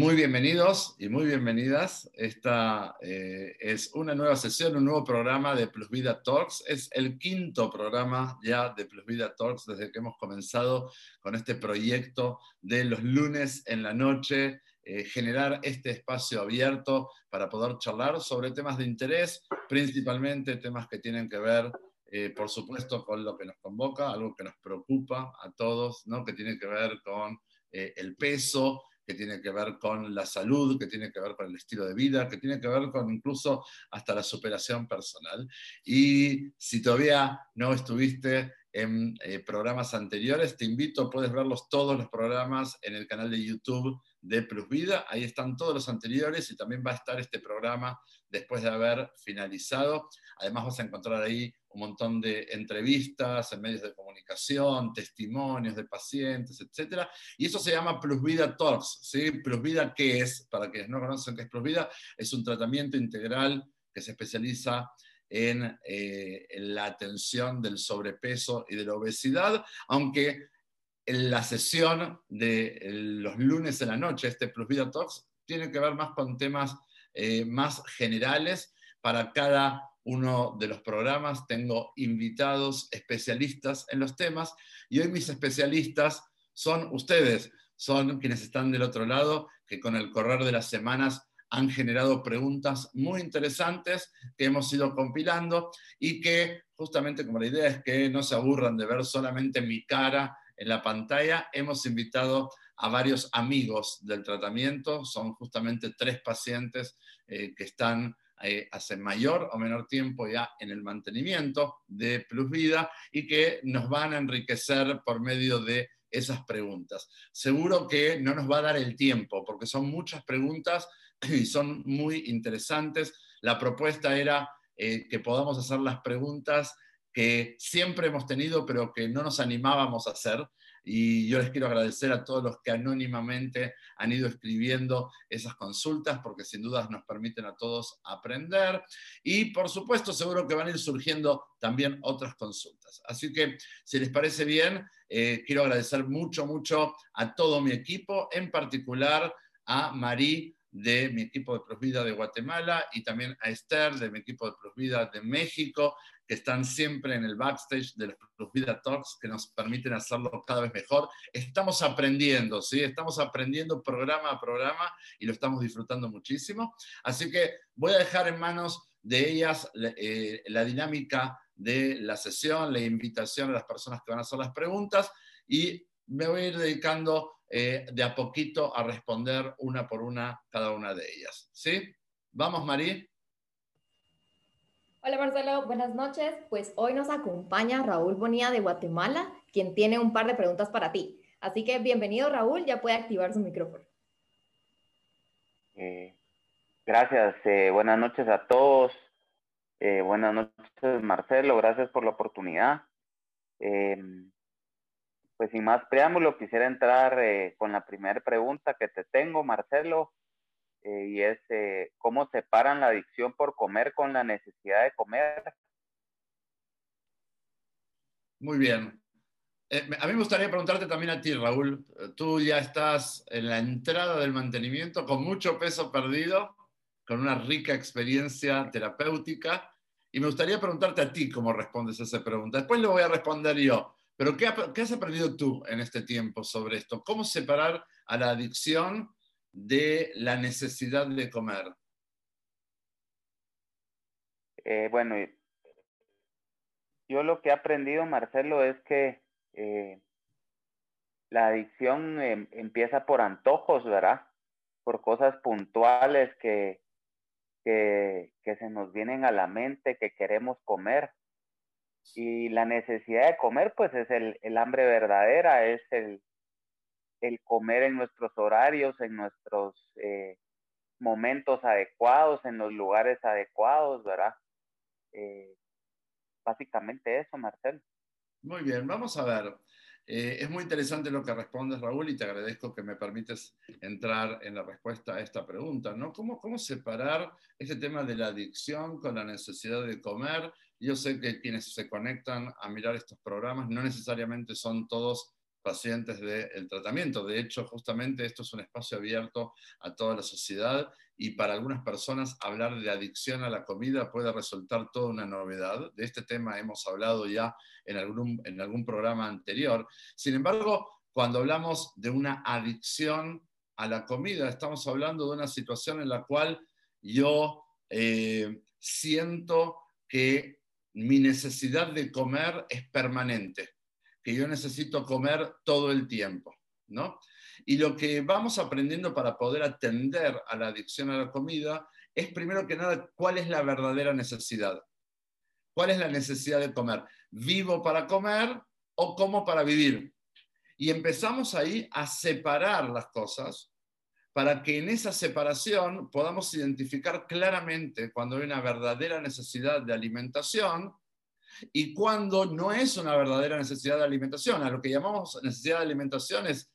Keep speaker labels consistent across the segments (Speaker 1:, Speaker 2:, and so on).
Speaker 1: Muy bienvenidos y muy bienvenidas. Esta eh, es una nueva sesión, un nuevo programa de Plus Vida Talks. Es el quinto programa ya de Plus Vida Talks desde que hemos comenzado con este proyecto de los lunes en la noche, eh, generar este espacio abierto para poder charlar sobre temas de interés, principalmente temas que tienen que ver eh, por supuesto, con lo que nos convoca, algo que nos preocupa a todos, ¿no? que tiene que ver con el peso, que tiene que ver con la salud, que tiene que ver con el estilo de vida, que tiene que ver con incluso hasta la superación personal. Y si todavía no estuviste en eh, programas anteriores, te invito, puedes verlos todos los programas en el canal de YouTube de Plus Vida, ahí están todos los anteriores y también va a estar este programa después de haber finalizado. Además vas a encontrar ahí un montón de entrevistas en medios de comunicación, testimonios de pacientes, etc. Y eso se llama Plus Vida Talks. ¿sí? Plus Vida, ¿qué es? Para quienes no conocen qué es Plus Vida, es un tratamiento integral que se especializa en, eh, la atención del sobrepeso y de la obesidad, aunque en la sesión de los lunes de la noche, este Plus Vida Talks, tiene que ver más con temas eh, más generales para cada uno de los programas. Tengo invitados especialistas en los temas y hoy mis especialistas son ustedes, son quienes están del otro lado, que con el correr de las semanas han generado preguntas muy interesantes que hemos ido compilando y que justamente como la idea es que no se aburran de ver solamente mi cara en la pantalla, hemos invitado a varios amigos del tratamiento, son justamente tres pacientes eh, que están eh, hace mayor o menor tiempo ya en el mantenimiento de Plus Vida y que nos van a enriquecer por medio de esas preguntas. Seguro que no nos va a dar el tiempo porque son muchas preguntas y son muy interesantes. La propuesta era eh, que podamos hacer las preguntas que siempre hemos tenido pero que no nos animábamos a hacer y yo les quiero agradecer a todos los que anónimamente han ido escribiendo esas consultas, porque sin dudas nos permiten a todos aprender. Y por supuesto, seguro que van a ir surgiendo también otras consultas. Así que, si les parece bien, eh, quiero agradecer mucho, mucho a todo mi equipo, en particular a Marí de mi equipo de Prosvida de Guatemala y también a Esther de mi equipo de Prosvida de México que están siempre en el backstage de los Vida Talks, que nos permiten hacerlo cada vez mejor. Estamos aprendiendo, ¿sí? Estamos aprendiendo programa a programa y lo estamos disfrutando muchísimo. Así que voy a dejar en manos de ellas eh, la dinámica de la sesión, la invitación a las personas que van a hacer las preguntas y me voy a ir dedicando eh, de a poquito a responder una por una cada una de ellas. ¿Sí? Vamos, Marí.
Speaker 2: Hola Marcelo, buenas noches. Pues hoy nos acompaña Raúl Bonilla de Guatemala, quien tiene un par de preguntas para ti. Así que bienvenido Raúl, ya puede activar su micrófono.
Speaker 3: Eh, gracias, eh, buenas noches a todos. Eh, buenas noches Marcelo, gracias por la oportunidad. pues sin más preámbulo, quisiera entrar con la primera pregunta que te tengo, Marcelo. Eh, y es eh, cómo separan la adicción por comer con la necesidad de comer.
Speaker 1: Muy bien. Eh, a mí me gustaría preguntarte también a ti, Raúl. Tú ya estás en la entrada del mantenimiento con mucho peso perdido, con una rica experiencia terapéutica. Y me gustaría preguntarte a ti cómo respondes a esa pregunta. Después le voy a responder yo. Pero ¿qué, ¿qué, has aprendido tú en este tiempo sobre esto? ¿Cómo separar a la adicción de la necesidad de comer?
Speaker 3: Eh, bueno, yo lo que he aprendido, Marcelo, es que eh, la adicción em, empieza por antojos, ¿verdad? Por cosas puntuales que, que, que se nos vienen a la mente, que queremos comer. Y la necesidad de comer, pues es el, el hambre verdadera, es el, el comer en nuestros horarios, en nuestros eh, momentos adecuados, en los lugares adecuados, ¿verdad? Eh, básicamente eso, Marcel.
Speaker 1: Muy bien, vamos a ver. Eh, es muy interesante lo que respondes, Raúl, y te agradezco que me permites entrar en la respuesta a esta pregunta, ¿no? ¿Cómo, cómo separar este tema de la adicción con la necesidad de comer? Yo sé que quienes se conectan a mirar estos programas no necesariamente son todos pacientes del tratamiento. De hecho, justamente esto es un espacio abierto a toda la sociedad y para algunas personas hablar de adicción a la comida puede resultar toda una novedad. De este tema hemos hablado ya en algún, en algún programa anterior. Sin embargo, cuando hablamos de una adicción a la comida, estamos hablando de una situación en la cual yo eh, siento que mi necesidad de comer es permanente, que yo necesito comer todo el tiempo, ¿no? Y lo que vamos aprendiendo para poder atender a la adicción a la comida es primero que nada cuál es la verdadera necesidad. ¿Cuál es la necesidad de comer? ¿Vivo para comer o como para vivir? Y empezamos ahí a separar las cosas para que en esa separación podamos identificar claramente cuando hay una verdadera necesidad de alimentación y cuando no es una verdadera necesidad de alimentación. A lo que llamamos necesidad de alimentación es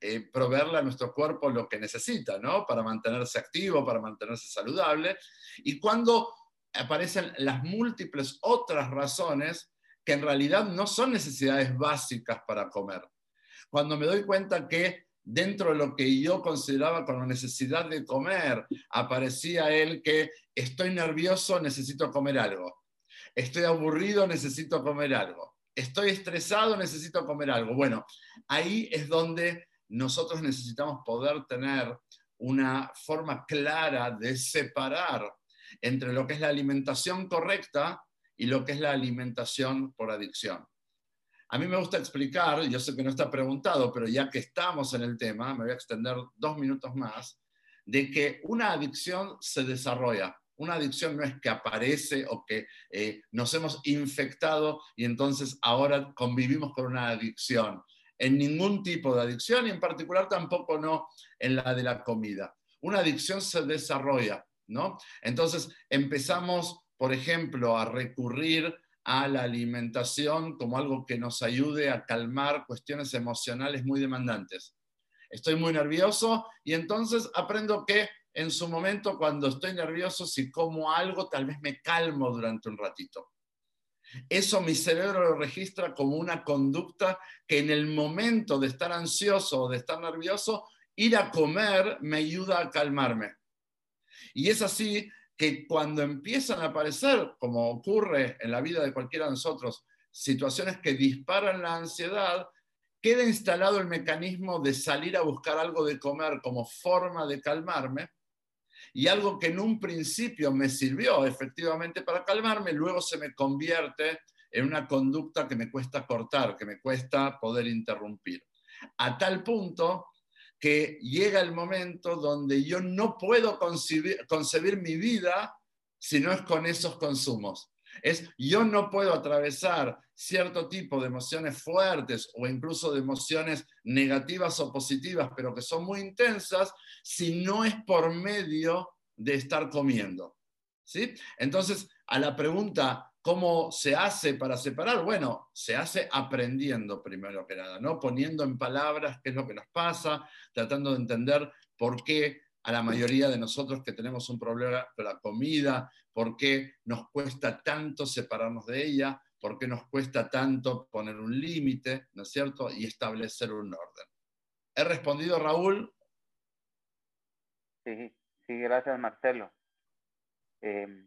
Speaker 1: eh, proveerle a nuestro cuerpo lo que necesita, ¿no? Para mantenerse activo, para mantenerse saludable. Y cuando aparecen las múltiples otras razones que en realidad no son necesidades básicas para comer. Cuando me doy cuenta que dentro de lo que yo consideraba como necesidad de comer, aparecía el que estoy nervioso, necesito comer algo. Estoy aburrido, necesito comer algo. Estoy estresado, necesito comer algo. Bueno, ahí es donde nosotros necesitamos poder tener una forma clara de separar entre lo que es la alimentación correcta y lo que es la alimentación por adicción. A mí me gusta explicar, yo sé que no está preguntado, pero ya que estamos en el tema, me voy a extender dos minutos más, de que una adicción se desarrolla. Una adicción no es que aparece o que eh, nos hemos infectado y entonces ahora convivimos con una adicción. En ningún tipo de adicción y en particular tampoco no en la de la comida. Una adicción se desarrolla, ¿no? Entonces empezamos, por ejemplo, a recurrir a la alimentación como algo que nos ayude a calmar cuestiones emocionales muy demandantes. Estoy muy nervioso y entonces aprendo que en su momento cuando estoy nervioso, si como algo, tal vez me calmo durante un ratito. Eso mi cerebro lo registra como una conducta que en el momento de estar ansioso o de estar nervioso, ir a comer me ayuda a calmarme. Y es así que cuando empiezan a aparecer, como ocurre en la vida de cualquiera de nosotros, situaciones que disparan la ansiedad, queda instalado el mecanismo de salir a buscar algo de comer como forma de calmarme, y algo que en un principio me sirvió efectivamente para calmarme, luego se me convierte en una conducta que me cuesta cortar, que me cuesta poder interrumpir. A tal punto que llega el momento donde yo no puedo concebir, mi vida si no es con esos consumos. Es yo no puedo atravesar cierto tipo de emociones fuertes o incluso de emociones negativas o positivas, pero que son muy intensas, si no es por medio de estar comiendo. ¿Sí? Entonces, a la pregunta, ¿Cómo se hace para separar? Bueno, se hace aprendiendo primero que nada, ¿no? Poniendo en palabras qué es lo que nos pasa, tratando de entender por qué a la mayoría de nosotros que tenemos un problema con la comida, por qué nos cuesta tanto separarnos de ella, por qué nos cuesta tanto poner un límite, ¿no es cierto? Y establecer un orden. ¿He respondido, Raúl?
Speaker 3: Sí, sí, gracias, Marcelo. Em,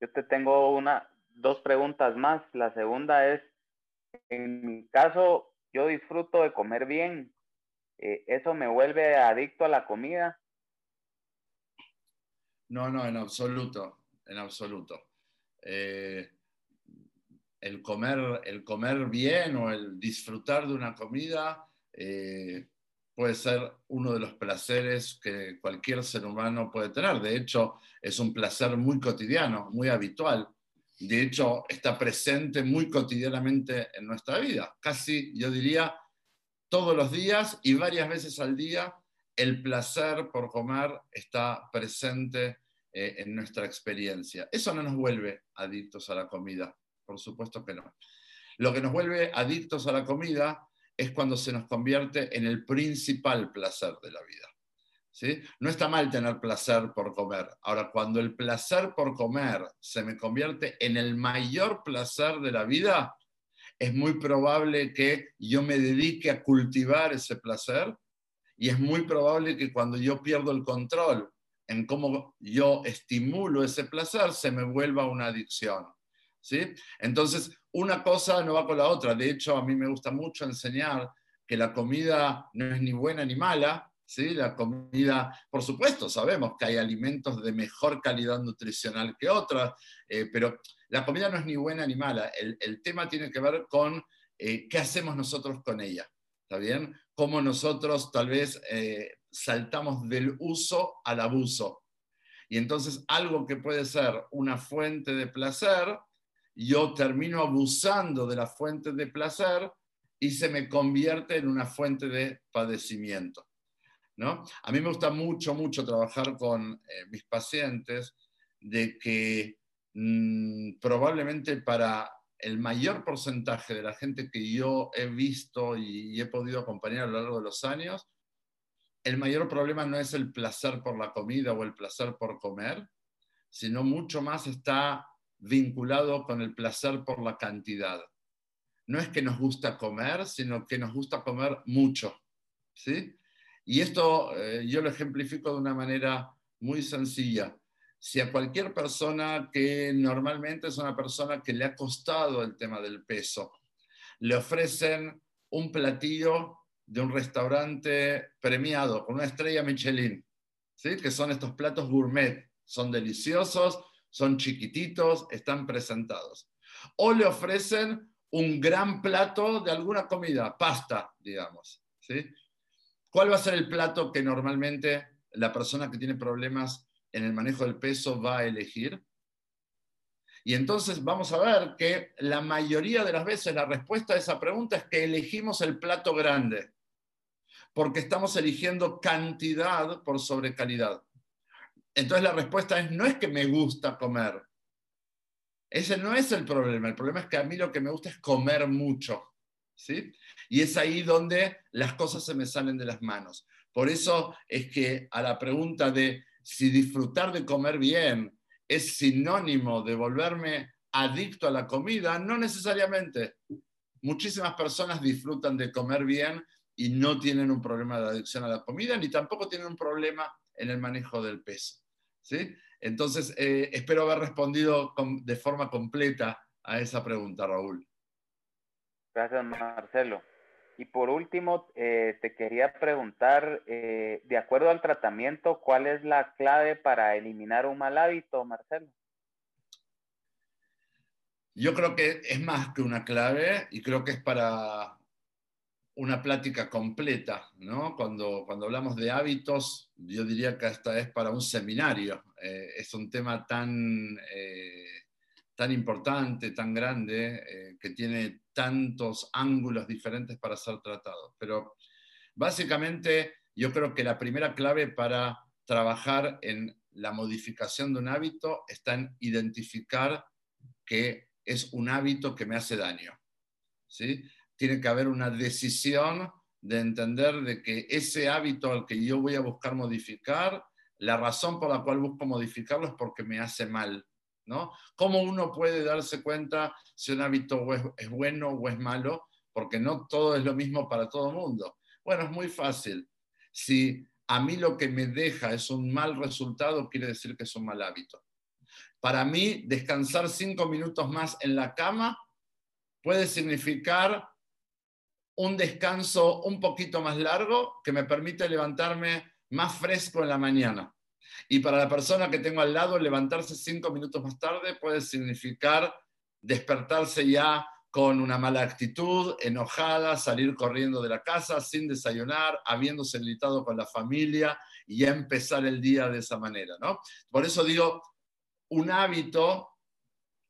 Speaker 3: yo te tengo una, dos preguntas más. La segunda es, en mi caso, yo disfruto de comer bien. Eh, ¿Eso me vuelve adicto a la comida?
Speaker 1: No, no, en absoluto, en absoluto. Eh, el, comer, el comer bien o el disfrutar de una comida eh, puede ser uno de los placeres que cualquier ser humano puede tener. De hecho, es un placer muy cotidiano, muy habitual de hecho está presente muy cotidianamente en nuestra vida. Casi, yo diría, todos los días y varias veces al día, el placer por comer está presente eh, en nuestra experiencia. Eso no nos vuelve adictos a la comida, por supuesto que no. Lo que nos vuelve adictos a la comida es cuando se nos convierte en el principal placer de la vida. No está mal tener placer por comer. Ahora, cuando el placer por comer se me convierte en el mayor placer de la vida, es muy probable que yo me dedique a cultivar ese placer y es muy probable que cuando yo pierdo el control en cómo yo estimulo ese placer, se me vuelva una adicción. ¿Sí? Entonces, una cosa no va con la otra. De hecho, a mí me gusta mucho enseñar que la comida no es ni buena ni mala, ¿sí? La comida, por supuesto, sabemos que hay alimentos de mejor calidad nutricional que otras, eh, pero la comida no es ni buena ni mala. El, tema tiene que ver con eh, qué hacemos nosotros con ella. ¿Está bien? Cómo nosotros tal vez eh, saltamos del uso al abuso. Y entonces algo que puede ser una fuente de placer, yo termino abusando de la fuente de placer y se me convierte en una fuente de padecimiento. ¿no? A mí me gusta mucho, mucho trabajar con eh, mis pacientes de que mm, probablemente para el mayor porcentaje de la gente que yo he visto y, he podido acompañar a lo largo de los años, el mayor problema no es el placer por la comida o el placer por comer, sino mucho más está vinculado con el placer por la cantidad. No es que nos gusta comer, sino que nos gusta comer mucho. ¿sí? Y esto eh, yo lo ejemplifico de una manera muy sencilla si a cualquier persona que normalmente es una persona que le ha costado el tema del peso, le ofrecen un platillo de un restaurante premiado con una estrella Michelin, ¿sí? que son estos platos gourmet, son deliciosos, son chiquititos, están presentados. O le ofrecen un gran plato de alguna comida, pasta, digamos. ¿sí? ¿Cuál va a ser el plato que normalmente la persona que tiene problemas en el manejo del peso va a elegir? Y entonces vamos a ver que la mayoría de las veces la respuesta a esa pregunta es que elegimos el plato grande, porque estamos eligiendo cantidad por sobre calidad. Entonces la respuesta es, no es que me gusta comer. Ese no es el problema. El problema es que a mí lo que me gusta es comer mucho. ¿sí? Y es ahí donde las cosas se me salen de las manos. Por eso es que a la pregunta de si disfrutar de comer bien es sinónimo de volverme adicto a la comida, no necesariamente. Muchísimas personas disfrutan de comer bien y no tienen un problema de adicción a la comida, ni tampoco tienen un problema en el manejo del peso. ¿Sí? Entonces, eh, espero haber respondido de forma completa a esa pregunta, Raúl.
Speaker 3: Gracias, Marcelo. Y por último, eh, te quería preguntar, eh, de acuerdo al tratamiento, ¿cuál es la clave para eliminar un mal hábito, Marcelo?
Speaker 1: Yo creo que es más que una clave y creo que es para una plática completa, ¿no? Cuando, cuando hablamos de hábitos, yo diría que esta es para un seminario. Eh, es un tema tan, tan importante, tan grande, que tiene tantos ángulos diferentes para ser tratados. Pero básicamente yo creo que la primera clave para trabajar en la modificación de un hábito está en identificar que es un hábito que me hace daño. ¿sí? Tiene que haber una decisión de entender de que ese hábito al que yo voy a buscar modificar, la razón por la cual busco modificarlo es porque me hace mal. ¿no? ¿Cómo uno puede darse cuenta si un hábito es, bueno o es malo? Porque no todo es lo mismo para todo el mundo. Bueno, es muy fácil. Si a mí lo que me deja es un mal resultado, quiere decir que es un mal hábito. Para mí, descansar cinco minutos más en la cama puede significar un descanso un poquito más largo que me permite levantarme más fresco en la mañana. Y para la persona que tengo al lado, levantarse cinco minutos más tarde puede significar despertarse ya con una mala actitud, enojada, salir corriendo de la casa sin desayunar, habiéndose gritado con la familia y empezar el día de esa manera. ¿no? Por eso digo, un hábito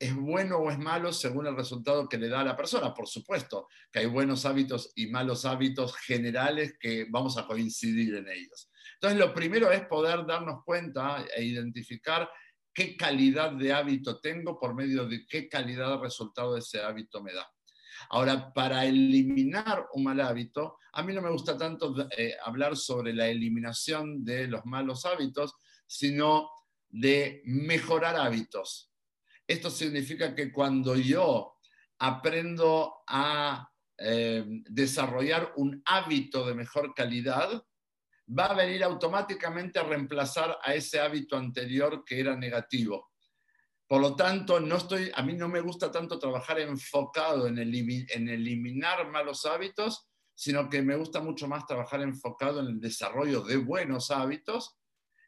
Speaker 1: es bueno o es malo según el resultado que le da a la persona. Por supuesto que hay buenos hábitos y malos hábitos generales que vamos a coincidir en ellos. Entonces, lo primero es poder darnos cuenta e identificar qué calidad de hábito tengo por medio de qué calidad de resultado ese hábito me da. Ahora, para eliminar un mal hábito, a mí no me gusta tanto eh, hablar sobre la eliminación de los malos hábitos, sino de mejorar hábitos. Esto significa que cuando yo aprendo a eh, desarrollar un hábito de mejor calidad, va a venir automáticamente a reemplazar a ese hábito anterior que era negativo. Por lo tanto, a mí no me gusta tanto trabajar enfocado en, en eliminar malos hábitos, sino que me gusta mucho más trabajar enfocado en el desarrollo de buenos hábitos,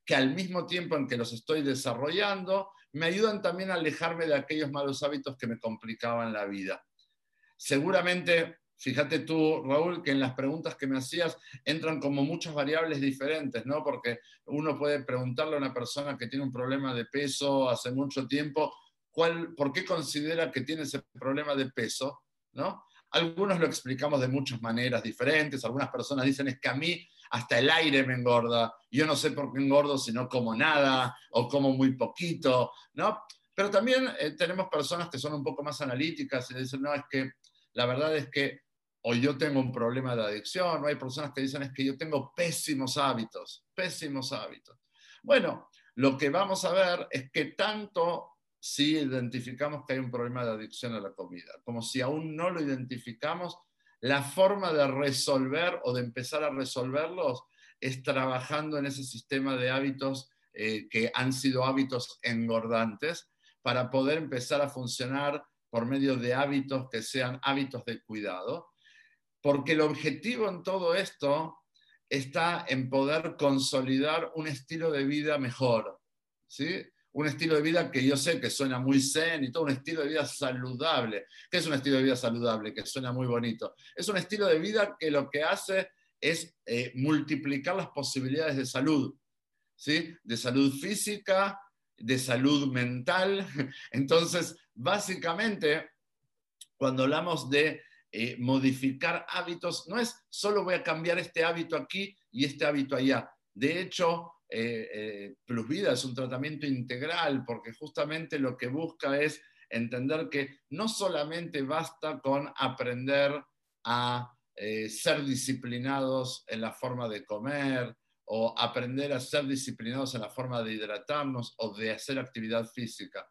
Speaker 1: que al mismo tiempo en que los estoy desarrollando, me ayudan también a alejarme de aquellos malos hábitos que me complicaban la vida. Seguramente Fíjate tú, Raúl, que en las preguntas que me hacías entran como muchas variables diferentes, ¿no? Porque uno puede preguntarle a una persona que tiene un problema de peso hace mucho tiempo, ¿cuál, ¿por qué considera que tiene ese problema de peso? ¿no? Algunos lo explicamos de muchas maneras diferentes, algunas personas dicen es que a mí hasta el aire me engorda, yo no sé por qué engordo si no como nada o como muy poquito, ¿no? Pero también eh, tenemos personas que son un poco más analíticas y dicen, no, es que la verdad es que o yo tengo un problema de adicción, o hay personas que dicen es que yo tengo pésimos hábitos, pésimos hábitos. Bueno, lo que vamos a ver es que tanto si identificamos que hay un problema de adicción a la comida, como si aún no lo identificamos, la forma de resolver o de empezar a resolverlos es trabajando en ese sistema de hábitos eh, que han sido hábitos engordantes para poder empezar a funcionar por medio de hábitos que sean hábitos de cuidado porque el objetivo en todo esto está en poder consolidar un estilo de vida mejor, ¿sí? Un estilo de vida que yo sé que suena muy zen y todo, un estilo de vida saludable. ¿Qué es un estilo de vida saludable? Que suena muy bonito. Es un estilo de vida que lo que hace es eh, multiplicar las posibilidades de salud, ¿sí? De salud física, de salud mental. Entonces, básicamente, cuando hablamos de eh, modificar hábitos no es solo voy a cambiar este hábito aquí y este hábito allá. De hecho, eh, eh, Plus es un tratamiento integral porque justamente lo que busca es entender que no solamente basta con aprender a ser disciplinados en la forma de comer o aprender a ser disciplinados en la forma de hidratarnos o de hacer actividad física.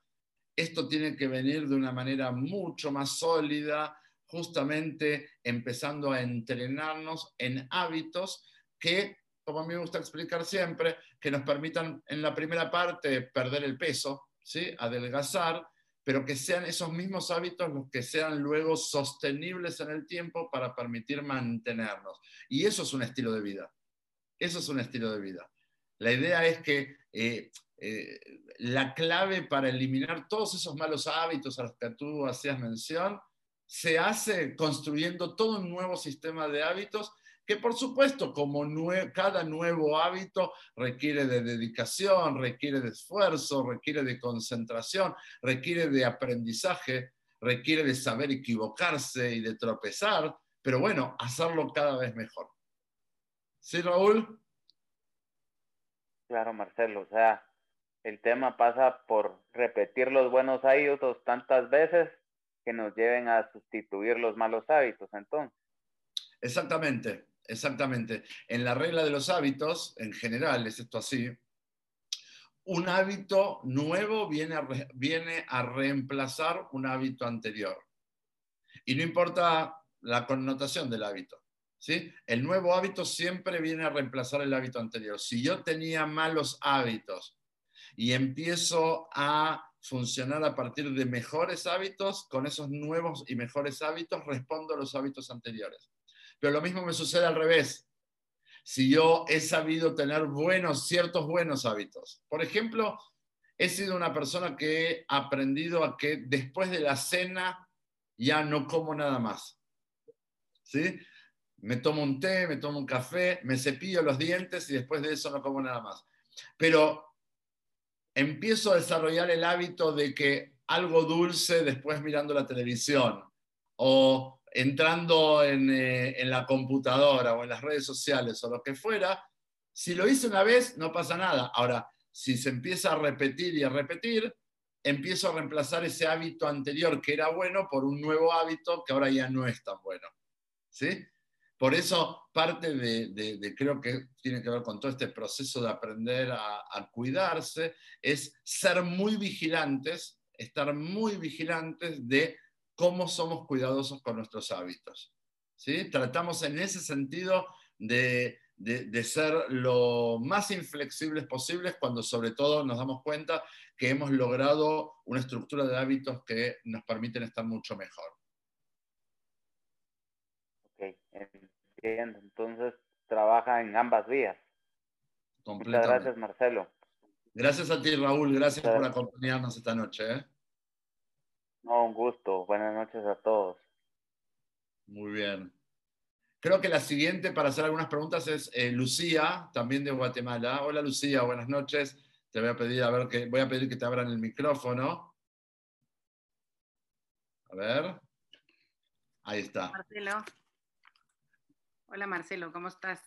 Speaker 1: Esto tiene que venir de una manera mucho más sólida, justamente empezando a entrenarnos en hábitos que, como a mí me gusta explicar siempre, que nos permitan en la primera parte perder el peso, ¿sí? adelgazar, pero que sean esos mismos hábitos los que sean luego sostenibles en el tiempo para permitir mantenernos. Y eso es un estilo de vida. Eso es un estilo de vida. La idea es que eh, eh, la clave para eliminar todos esos malos hábitos a los que tú hacías mención se hace construyendo todo un nuevo sistema de hábitos que por supuesto como cada nuevo hábito requiere de dedicación, requiere de esfuerzo, requiere de concentración, requiere de aprendizaje, requiere de saber equivocarse y de tropezar, pero bueno, hacerlo cada vez mejor. ¿Sí, Raúl?
Speaker 3: Claro, Marcelo, o sea, el tema pasa por repetir los buenos hábitos tantas veces que nos lleven a sustituir los malos hábitos, entonces.
Speaker 1: Exactamente, exactamente. En la regla de los hábitos, en general, es esto así, un hábito nuevo viene a, viene a reemplazar un hábito anterior. Y no importa la connotación del hábito. ¿sí? El nuevo hábito siempre viene a reemplazar el hábito anterior. Si yo tenía malos hábitos y empiezo a funcionar a partir de mejores hábitos, con esos nuevos y mejores hábitos respondo a los hábitos anteriores. Pero lo mismo me sucede al revés. Si yo he sabido tener buenos, ciertos buenos hábitos. Por ejemplo, he sido una persona que he aprendido a que después de la cena ya no como nada más. ¿Sí? Me tomo un té, me tomo un café, me cepillo los dientes y después de eso no como nada más. Pero empiezo a desarrollar el hábito de que algo dulce después mirando la televisión o entrando en, eh, en, la computadora o en las redes sociales o lo que fuera, si lo hice una vez no pasa nada. Ahora, si se empieza a repetir y a repetir, empiezo a reemplazar ese hábito anterior que era bueno por un nuevo hábito que ahora ya no es tan bueno. ¿Sí? Por eso parte de, creo que tiene que ver con todo este proceso de aprender a, cuidarse, es ser muy vigilantes, estar muy vigilantes de cómo somos cuidadosos con nuestros hábitos. ¿sí? Tratamos en ese sentido de, de, ser lo más inflexibles posibles cuando sobre todo nos damos cuenta que hemos logrado una estructura de hábitos que nos permiten estar mucho mejor.
Speaker 3: Ok, entiendo. Entonces trabaja en ambas vías. Muchas gracias, Marcelo.
Speaker 1: Gracias a ti, Raúl. Gracias por acompañarnos esta noche. ¿eh?
Speaker 3: No, un gusto. Buenas noches a todos.
Speaker 1: Muy bien. Creo que la siguiente para hacer algunas preguntas es eh, Lucía, también de Guatemala. Hola Lucía, buenas noches. Te voy a pedir a ver que voy a pedir que te abran el micrófono. A ver. Ahí está.
Speaker 4: Marcelo. Hola Marcelo, ¿cómo estás?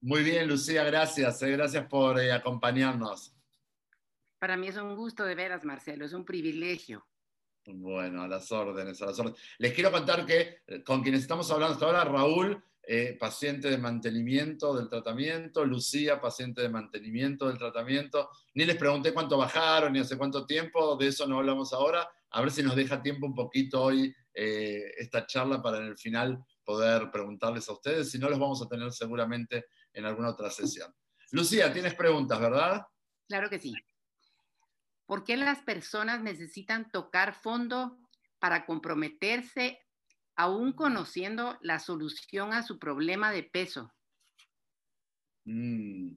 Speaker 1: Muy bien, Lucía, gracias. Eh, gracias por eh, acompañarnos.
Speaker 4: Para mí es un gusto de veras, Marcelo, es un privilegio.
Speaker 1: Bueno, a las órdenes, a las órdenes. Les quiero contar que con quienes estamos hablando hasta ahora, Raúl eh, paciente de mantenimiento del tratamiento, Lucía, paciente de mantenimiento del tratamiento. Ni les pregunté cuánto bajaron ni hace cuánto tiempo, de eso no hablamos ahora. A ver si nos deja tiempo un poquito hoy eh, esta charla para en el final poder preguntarles a ustedes. Si no, los vamos a tener seguramente en alguna otra sesión. Lucía, tienes preguntas, ¿verdad?
Speaker 4: Claro que sí. ¿Por qué las personas necesitan tocar fondo para comprometerse aún conociendo la solución a su problema de peso?
Speaker 1: Mm.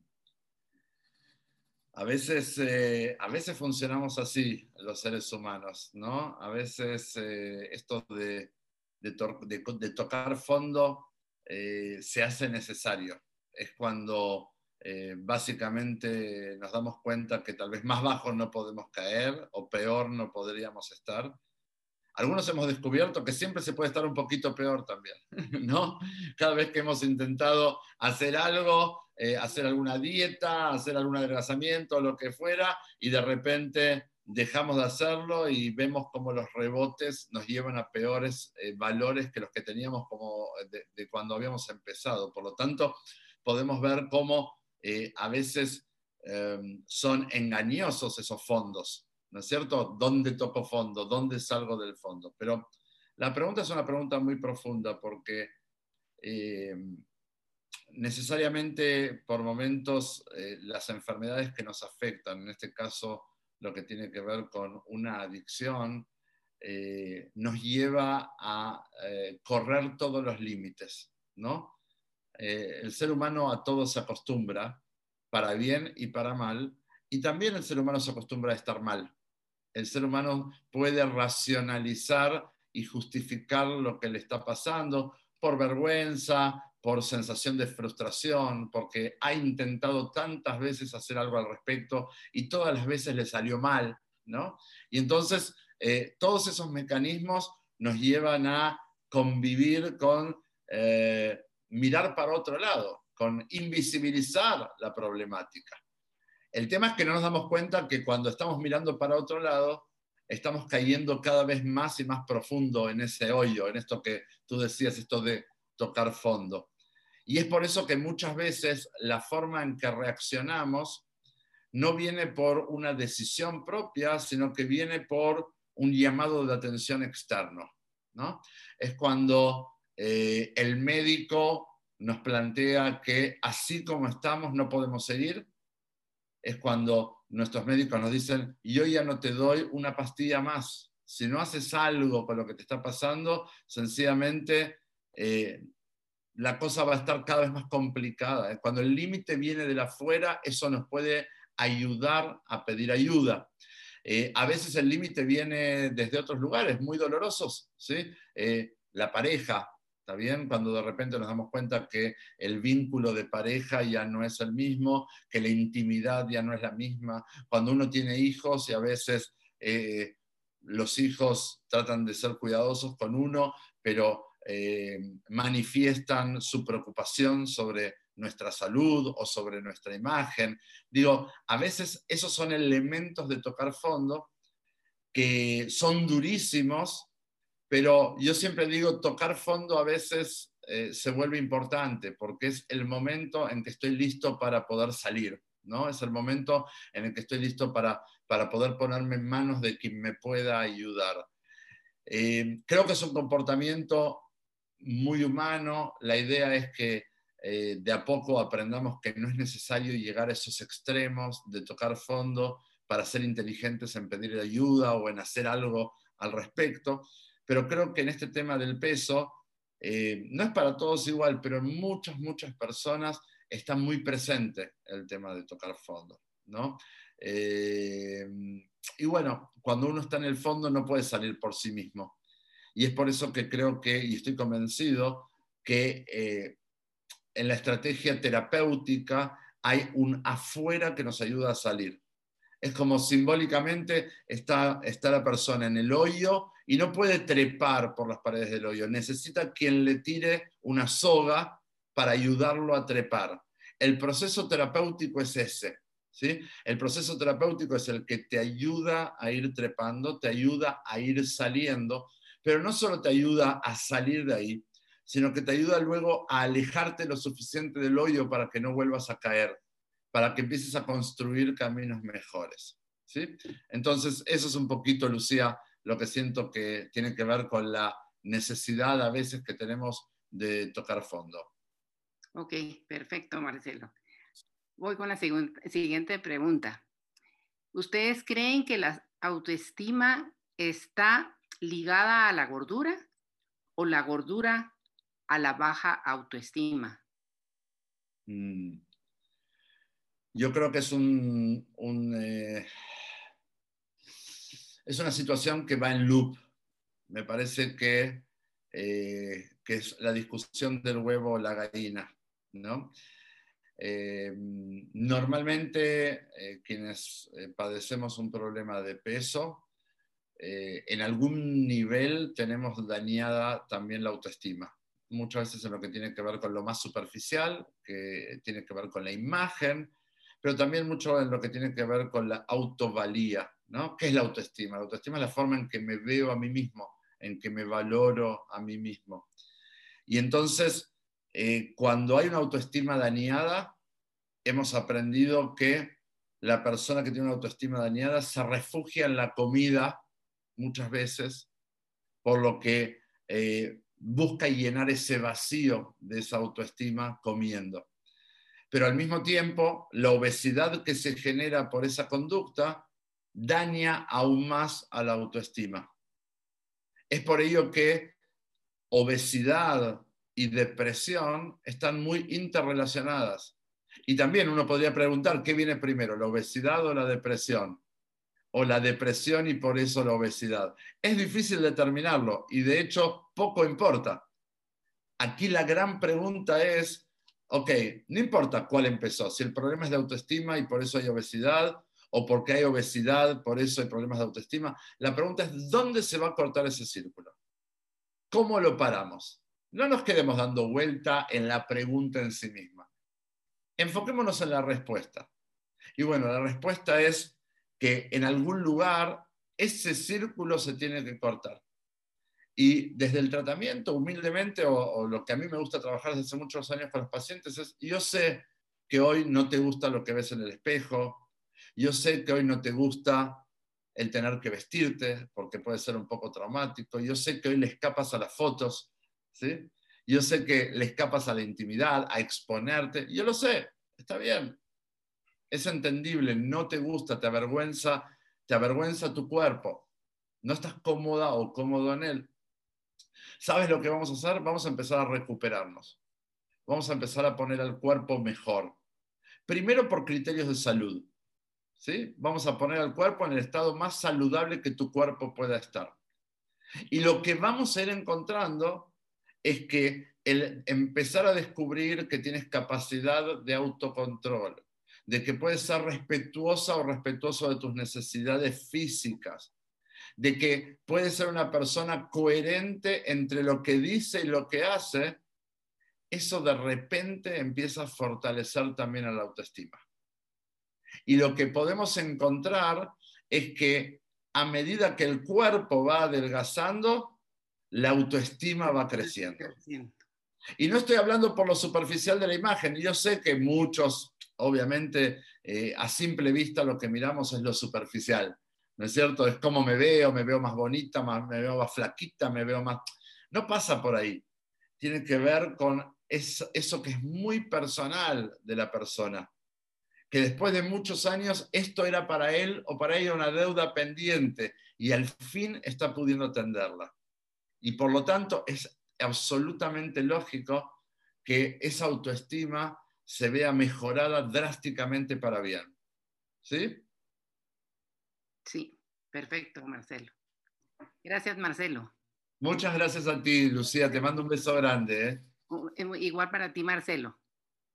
Speaker 1: A veces, eh, a veces funcionamos así los seres humanos, ¿no? A veces eh, esto de, de, tocar fondo eh, se hace necesario. Es cuando básicamente nos damos cuenta que tal vez más bajo no podemos caer o peor no podríamos estar algunos hemos descubierto que siempre se puede estar un poquito peor también, ¿no? Cada vez que hemos intentado hacer algo, eh, hacer alguna dieta, hacer algún adelgazamiento, lo que fuera, y de repente dejamos de hacerlo y vemos como los rebotes nos llevan a peores eh, valores que los que teníamos como de, cuando habíamos empezado. Por lo tanto, podemos ver cómo eh, a veces son engañosos esos fondos. ¿no es cierto? ¿Dónde toco fondo? ¿Dónde salgo del fondo? Pero la pregunta es una pregunta muy profunda porque eh, necesariamente por momentos eh, las enfermedades que nos afectan, en este caso lo que tiene que ver con una adicción, eh, nos lleva a correr todos los límites, ¿no? El ser humano a todo se acostumbra, para bien y para mal, y también el ser humano se acostumbra a estar mal el ser humano puede racionalizar y justificar lo que le está pasando por vergüenza, por sensación de frustración, porque ha intentado tantas veces hacer algo al respecto y todas las veces le salió mal, ¿no? Y entonces eh, todos esos mecanismos nos llevan a convivir con eh, mirar para otro lado, con invisibilizar la problemática. El tema es que no nos damos cuenta que cuando estamos mirando para otro lado, estamos cayendo cada vez más y más profundo en ese hoyo, en esto que tú decías, esto de tocar fondo. Y es por eso que muchas veces la forma en que reaccionamos no viene por una decisión propia, sino que viene por un llamado de atención externo. ¿no? Es cuando eh, el médico nos plantea que así como estamos no podemos seguir, es cuando nuestros médicos nos dicen, yo ya no te doy una pastilla más. Si no haces algo con lo que te está pasando, sencillamente eh, la cosa va a estar cada vez más complicada. Cuando el límite viene de afuera, eso nos puede ayudar a pedir ayuda. Eh, a veces el límite viene desde otros lugares muy dolorosos, ¿sí? Eh, la pareja, ¿Está bien? Cuando de repente nos damos cuenta que el vínculo de pareja ya no es el mismo, que la intimidad ya no es la misma. Cuando uno tiene hijos y a veces eh, los hijos tratan de ser cuidadosos con uno, pero eh, manifiestan su preocupación sobre nuestra salud o sobre nuestra imagen. Digo, a veces esos son elementos de tocar fondo que son durísimos pero yo siempre digo, tocar fondo a veces eh, se vuelve importante porque es el momento en que estoy listo para poder salir, ¿no? Es el momento en el que estoy listo para, para poder ponerme en manos de quien me pueda ayudar. Eh, creo que es un comportamiento muy humano. La idea es que eh, de a poco aprendamos que no es necesario llegar a esos extremos de tocar fondo para ser inteligentes en pedir ayuda o en hacer algo al respecto. Pero creo que en este tema del peso, eh, no es para todos igual, pero en muchas, muchas personas está muy presente el tema de tocar fondo. ¿no? y bueno, cuando uno está en el fondo no puede salir por sí mismo. Y es por eso que creo que, y estoy convencido, que eh, en la estrategia terapéutica hay un afuera que nos ayuda a salir. Es como simbólicamente está, está la persona en el hoyo y no puede trepar por las paredes del hoyo. Necesita quien le tire una soga para ayudarlo a trepar. El proceso terapéutico es ese. El proceso terapéutico es el que te ayuda a ir trepando, te ayuda a ir saliendo, pero no solo te ayuda a salir de ahí, sino que te ayuda luego a alejarte lo suficiente del hoyo para que no vuelvas a caer, para que empieces a construir caminos mejores. ¿sí? Entonces, eso es un poquito, Lucía, lo que siento que tiene que ver con la necesidad a veces que tenemos de tocar fondo.
Speaker 4: Ok, perfecto, Marcelo. Voy con la siguiente pregunta. ¿Ustedes creen que la autoestima está ligada a la gordura o la gordura a la baja autoestima?
Speaker 1: Mm. Yo creo que es un, eh, es una situación que va en loop. Me parece que, eh, que es la discusión del huevo o la gallina, ¿no? Eh, normalmente eh, quienes padecemos un problema de peso, en algún nivel tenemos dañada también la autoestima. Muchas veces en lo que tiene que ver con lo más superficial, que tiene que ver con la imagen, pero también mucho en lo que tiene que ver con la autovalía. ¿No? ¿Qué es la autoestima? La autoestima es la forma en que me veo a mí mismo, en que me valoro a mí mismo. Y entonces, eh, cuando hay una autoestima dañada, hemos aprendido que la persona que tiene una autoestima dañada se refugia en la comida muchas veces, por lo que eh, busca llenar ese vacío de esa autoestima comiendo. Pero al mismo tiempo, la obesidad que se genera por esa conducta daña aún más a la autoestima. Es por ello que obesidad y depresión están muy interrelacionadas. Y también uno podría preguntar, ¿qué viene primero, la obesidad o la depresión? O la depresión y por eso la obesidad. Es difícil determinarlo y de hecho poco importa. Aquí la gran pregunta es, ok, no importa cuál empezó, si el problema es de autoestima y por eso hay obesidad, o porque hay obesidad, por eso hay problemas de autoestima. La pregunta es, ¿dónde se va a cortar ese círculo? ¿Cómo lo paramos? No nos quedemos dando vuelta en la pregunta en sí misma. Enfoquémonos en la respuesta. Y bueno, la respuesta es que en algún lugar ese círculo se tiene que cortar. Y desde el tratamiento, humildemente, o, lo que a mí me gusta trabajar desde hace muchos años con los pacientes, es, yo sé que hoy no te gusta lo que ves en el espejo, yo sé que hoy no te gusta el tener que vestirte, porque puede ser un poco traumático, yo sé que hoy le escapas a las fotos, ¿sí? Yo sé que le escapas a la intimidad, a exponerte. Yo lo sé, está bien. Es entendible, no te gusta, te avergüenza, te avergüenza tu cuerpo. No estás cómoda o cómodo en él. ¿Sabes lo que vamos a hacer? Vamos a empezar a recuperarnos. Vamos a empezar a poner al cuerpo mejor. Primero por criterios de salud. ¿Sí? Vamos a poner al cuerpo en el estado más saludable que tu cuerpo pueda estar. Y lo que vamos a ir encontrando es que el empezar a descubrir que tienes capacidad de autocontrol, de que puedes ser respetuosa o respetuoso de tus necesidades físicas, de que puedes ser una persona coherente entre lo que dice y lo que hace, eso de repente empieza a fortalecer también a la autoestima. Y lo que podemos encontrar es que a medida que el cuerpo va adelgazando, la autoestima va creciendo. Y no estoy hablando por lo superficial de la imagen. Yo sé que muchos, obviamente, eh, a simple vista lo que miramos es lo superficial. ¿no es cierto? Es como me veo, me veo más bonita, me veo más flaquita, me veo más... No pasa por ahí. Tiene que ver con eso, eso que es muy personal de la persona. Que después de muchos años esto era para él o para ella una deuda pendiente y al fin está pudiendo atenderla. Y por lo tanto es absolutamente lógico que esa autoestima se vea mejorada drásticamente para bien. ¿Sí?
Speaker 4: Sí, perfecto, Marcelo. Gracias, Marcelo.
Speaker 1: Muchas gracias a ti, Lucía. Te mando un beso grande. ¿eh?
Speaker 4: Igual para ti, Marcelo.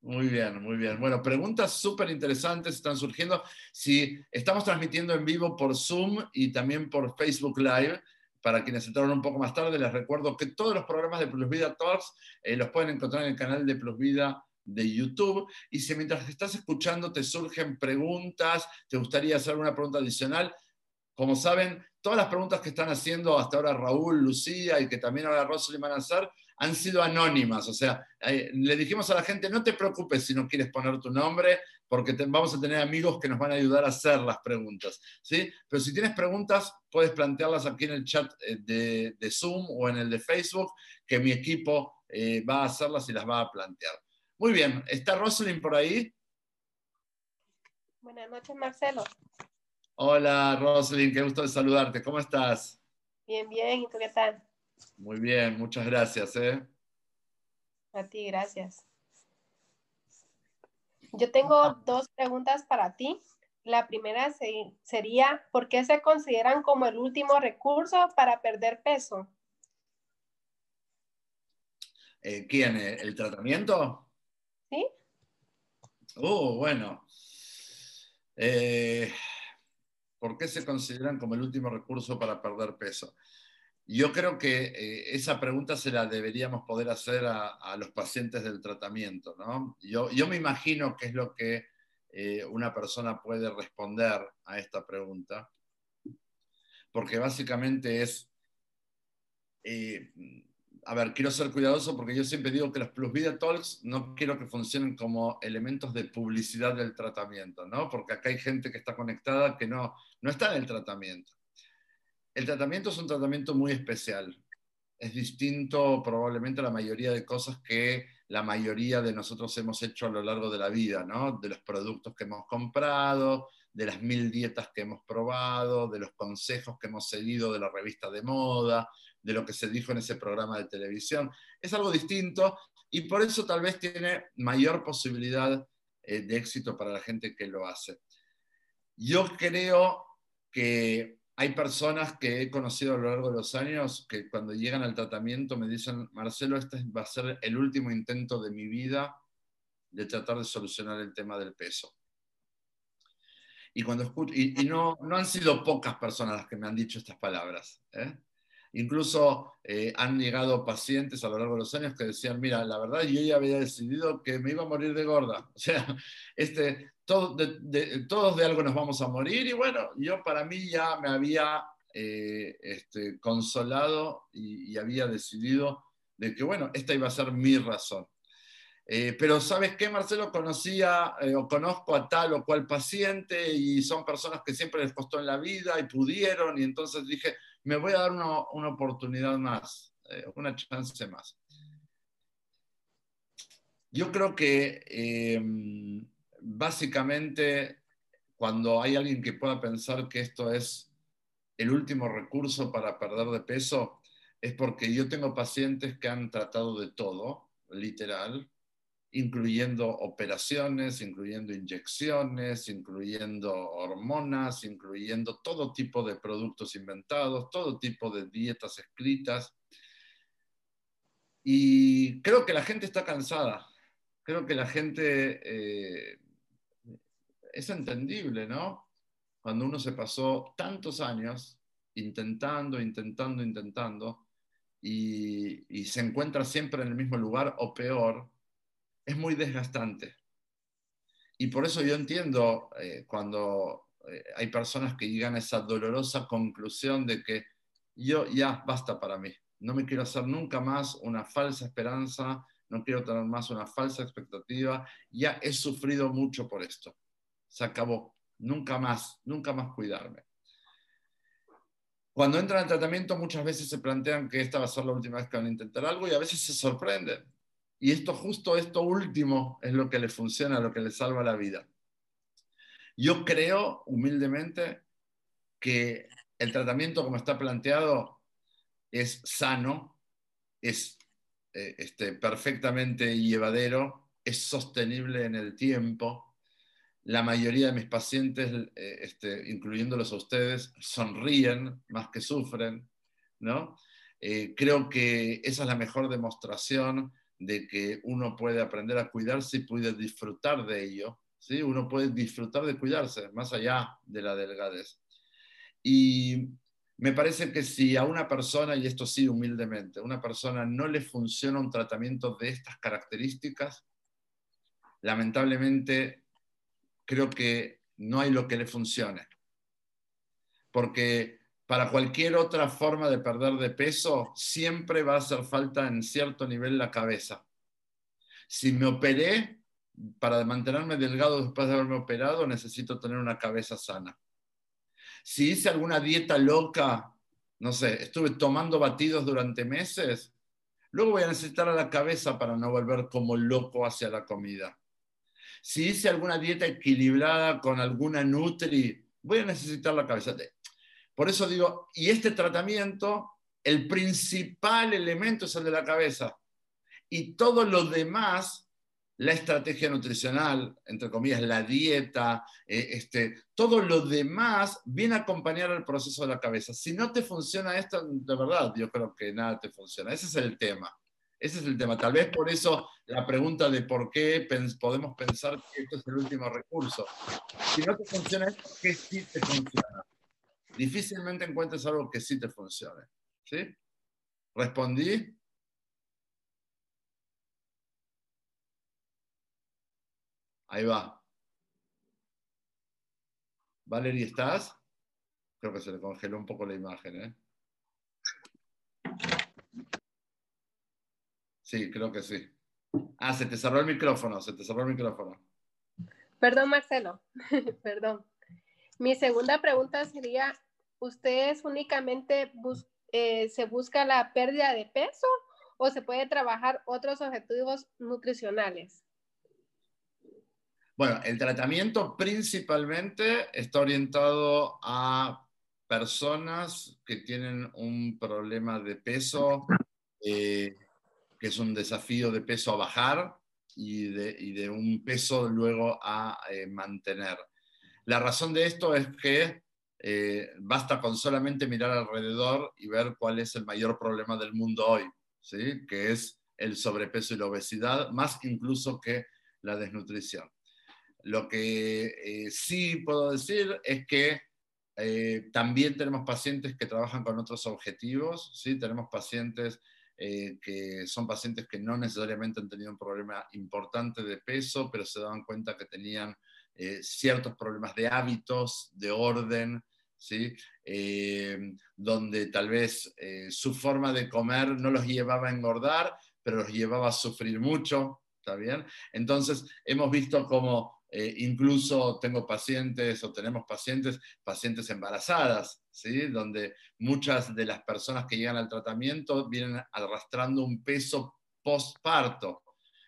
Speaker 1: Muy bien, muy bien. Bueno, preguntas súper interesantes están surgiendo. Si estamos transmitiendo en vivo por Zoom y también por Facebook Live, para quienes entraron un poco más tarde, les recuerdo que todos los programas de Plus Vida Talks eh, los pueden encontrar en el canal de Plus Vida de YouTube. Y si mientras estás escuchando te surgen preguntas, te gustaría hacer una pregunta adicional, como saben, todas las preguntas que están haciendo hasta ahora Raúl, Lucía y que también ahora Rosalind van a han sido anónimas. O sea, eh, le dijimos a la gente, no te preocupes si no quieres poner tu nombre, porque vamos a tener amigos que nos van a ayudar a hacer las preguntas. ¿sí? Pero si tienes preguntas, puedes plantearlas aquí en el chat eh, de, Zoom o en el de Facebook, que mi equipo eh, va a hacerlas y las va a plantear. Muy bien, ¿está Rosalind por ahí?
Speaker 5: Buenas noches, Marcelo.
Speaker 1: Hola, Rosalind, qué gusto de saludarte. ¿Cómo estás?
Speaker 5: Bien, bien. ¿Y tú qué tal?
Speaker 1: Muy bien, muchas gracias. ¿eh?
Speaker 5: A ti, gracias. Yo tengo dos preguntas para ti. La primera sería, ¿por qué se consideran como el último recurso para perder peso?
Speaker 1: Eh, ¿Quién? ¿El tratamiento?
Speaker 5: Sí.
Speaker 1: Oh, bueno. Eh, ¿Por qué se consideran como el último recurso para perder peso? Yo creo que eh, esa pregunta se la deberíamos poder hacer a, los pacientes del tratamiento. ¿no? Yo, yo, me imagino qué es lo que eh, una persona puede responder a esta pregunta, porque básicamente es, eh, a ver, quiero ser cuidadoso porque yo siempre digo que los Plus Vida Talks no quiero que funcionen como elementos de publicidad del tratamiento, ¿no? porque acá hay gente que está conectada que no, no está en el tratamiento el tratamiento es un tratamiento muy especial. Es distinto probablemente a la mayoría de cosas que la mayoría de nosotros hemos hecho a lo largo de la vida, ¿no? De los productos que hemos comprado, de las mil dietas que hemos probado, de los consejos que hemos seguido de la revista de moda, de lo que se dijo en ese programa de televisión. Es algo distinto y por eso tal vez tiene mayor posibilidad eh, de éxito para la gente que lo hace. Yo creo que hay personas que he conocido a lo largo de los años que cuando llegan al tratamiento me dicen, Marcelo, este va a ser el último intento de mi vida de tratar de solucionar el tema del peso. Y, cuando y, no, no han sido pocas personas las que me han dicho estas palabras. ¿eh? Incluso eh, han llegado pacientes a lo largo de los años que decían, mira, la verdad yo ya había decidido que me iba a morir de gorda. O sea, este, todos de algo nos vamos a morir y bueno, yo para mí ya me había eh, este, consolado y, había decidido de que bueno, esta iba a ser mi razón. Eh, pero ¿sabes qué, Marcelo? Conocía o conozco a tal o cual paciente y son personas que siempre les costó en la vida y pudieron y entonces dije, me voy a dar una, una oportunidad más, eh, una chance más. Yo creo que em, básicamente cuando hay alguien que pueda pensar que esto es el último recurso para perder de peso, es porque yo tengo pacientes que han tratado de todo, literal, incluyendo operaciones, incluyendo inyecciones, incluyendo hormonas, incluyendo todo tipo de productos inventados, todo tipo de dietas escritas. Y creo que la gente está cansada, creo que la gente eh, es entendible, ¿no? Cuando uno se pasó tantos años intentando, intentando, intentando, y, y se encuentra siempre en el mismo lugar o peor, es muy desgastante. Y por eso yo entiendo eh, cuando eh, hay personas que llegan a esa dolorosa conclusión de que yo ya basta para mí, no me quiero hacer nunca más una falsa esperanza, no quiero tener más una falsa expectativa, ya he sufrido mucho por esto, se acabó, nunca más, nunca más cuidarme. cuando entran al tratamiento muchas veces se plantean que esta va a ser la última vez que van a intentar algo y a veces se sorprenden. Y esto justo, esto último es lo que les funciona, lo que les salva la vida. Yo creo humildemente que el tratamiento como está planteado es sano, es eh, este, perfectamente llevadero, es sostenible en el tiempo, la mayoría de mis pacientes, eh, este, incluyéndolos a ustedes, sonríen más que sufren, ¿no? Eh, creo que esa es la mejor demostración de que uno puede aprender a cuidarse y puede disfrutar de ello, ¿sí? Uno puede disfrutar de cuidarse, más allá de la delgadez. Y me parece que si a una persona, y esto sí humildemente, una persona no le funciona un tratamiento de estas características, lamentablemente creo que no hay lo que le funcione. Porque para cualquier otra forma de perder de peso, siempre va a hacer falta en cierto nivel la cabeza. Si me operé, para mantenerme delgado después de haberme operado, necesito tener una cabeza sana. Si hice alguna dieta loca, no sé, estuve tomando batidos durante meses, luego voy a necesitar la cabeza para no volver como loco hacia la comida. Si hice alguna dieta equilibrada con alguna Nutri, voy a necesitar la cabeza. Por eso digo, y este tratamiento, el principal elemento es el de la cabeza. Y todo lo demás, la estrategia nutricional, entre comillas, la dieta, eh, este, todo lo demás viene a acompañar el proceso de la cabeza. Si no te funciona esto, de verdad, yo creo que nada te funciona. Ese es el tema. Ese es el tema. Tal vez por eso la pregunta de por qué podemos pensar que esto es el último recurso. Si no te funciona esto, ¿qué sí te funciona? Difícilmente encuentres algo que sí te funcione. ¿Sí? ¿Respondí? Ahí va. Valerie, ¿estás? Creo que se le congeló un poco la imagen, ¿eh? Sí, creo que sí. Ah, se te cerró el micrófono, se te cerró el micrófono.
Speaker 5: Perdón, Marcelo, perdón. Mi segunda pregunta sería, ¿ustedes únicamente eh, se busca la pérdida de peso o se puede trabajar otros objetivos nutricionales?
Speaker 1: Bueno, el tratamiento principalmente está orientado a personas que tienen un problema de peso eh, que es un desafío de peso a bajar y de, un peso luego a eh, mantener. La razón de esto es que eh, basta con solamente mirar alrededor y ver cuál es el mayor problema del mundo hoy, ¿sí? que es el sobrepeso y la obesidad, más incluso que la desnutrición. Lo que eh, sí puedo decir es que también tenemos pacientes que trabajan con otros objetivos, ¿sí? tenemos pacientes eh, que son pacientes que no necesariamente han tenido un problema importante de peso, pero se daban cuenta que tenían eh, ciertos problemas de hábitos, de orden, ¿sí? Eh, donde tal vez su forma de comer no los llevaba a engordar, pero los llevaba a sufrir mucho, ¿está bien? Entonces, hemos visto como incluso tengo pacientes o tenemos pacientes, pacientes embarazadas, donde muchas de las personas que llegan al tratamiento vienen arrastrando un peso postparto.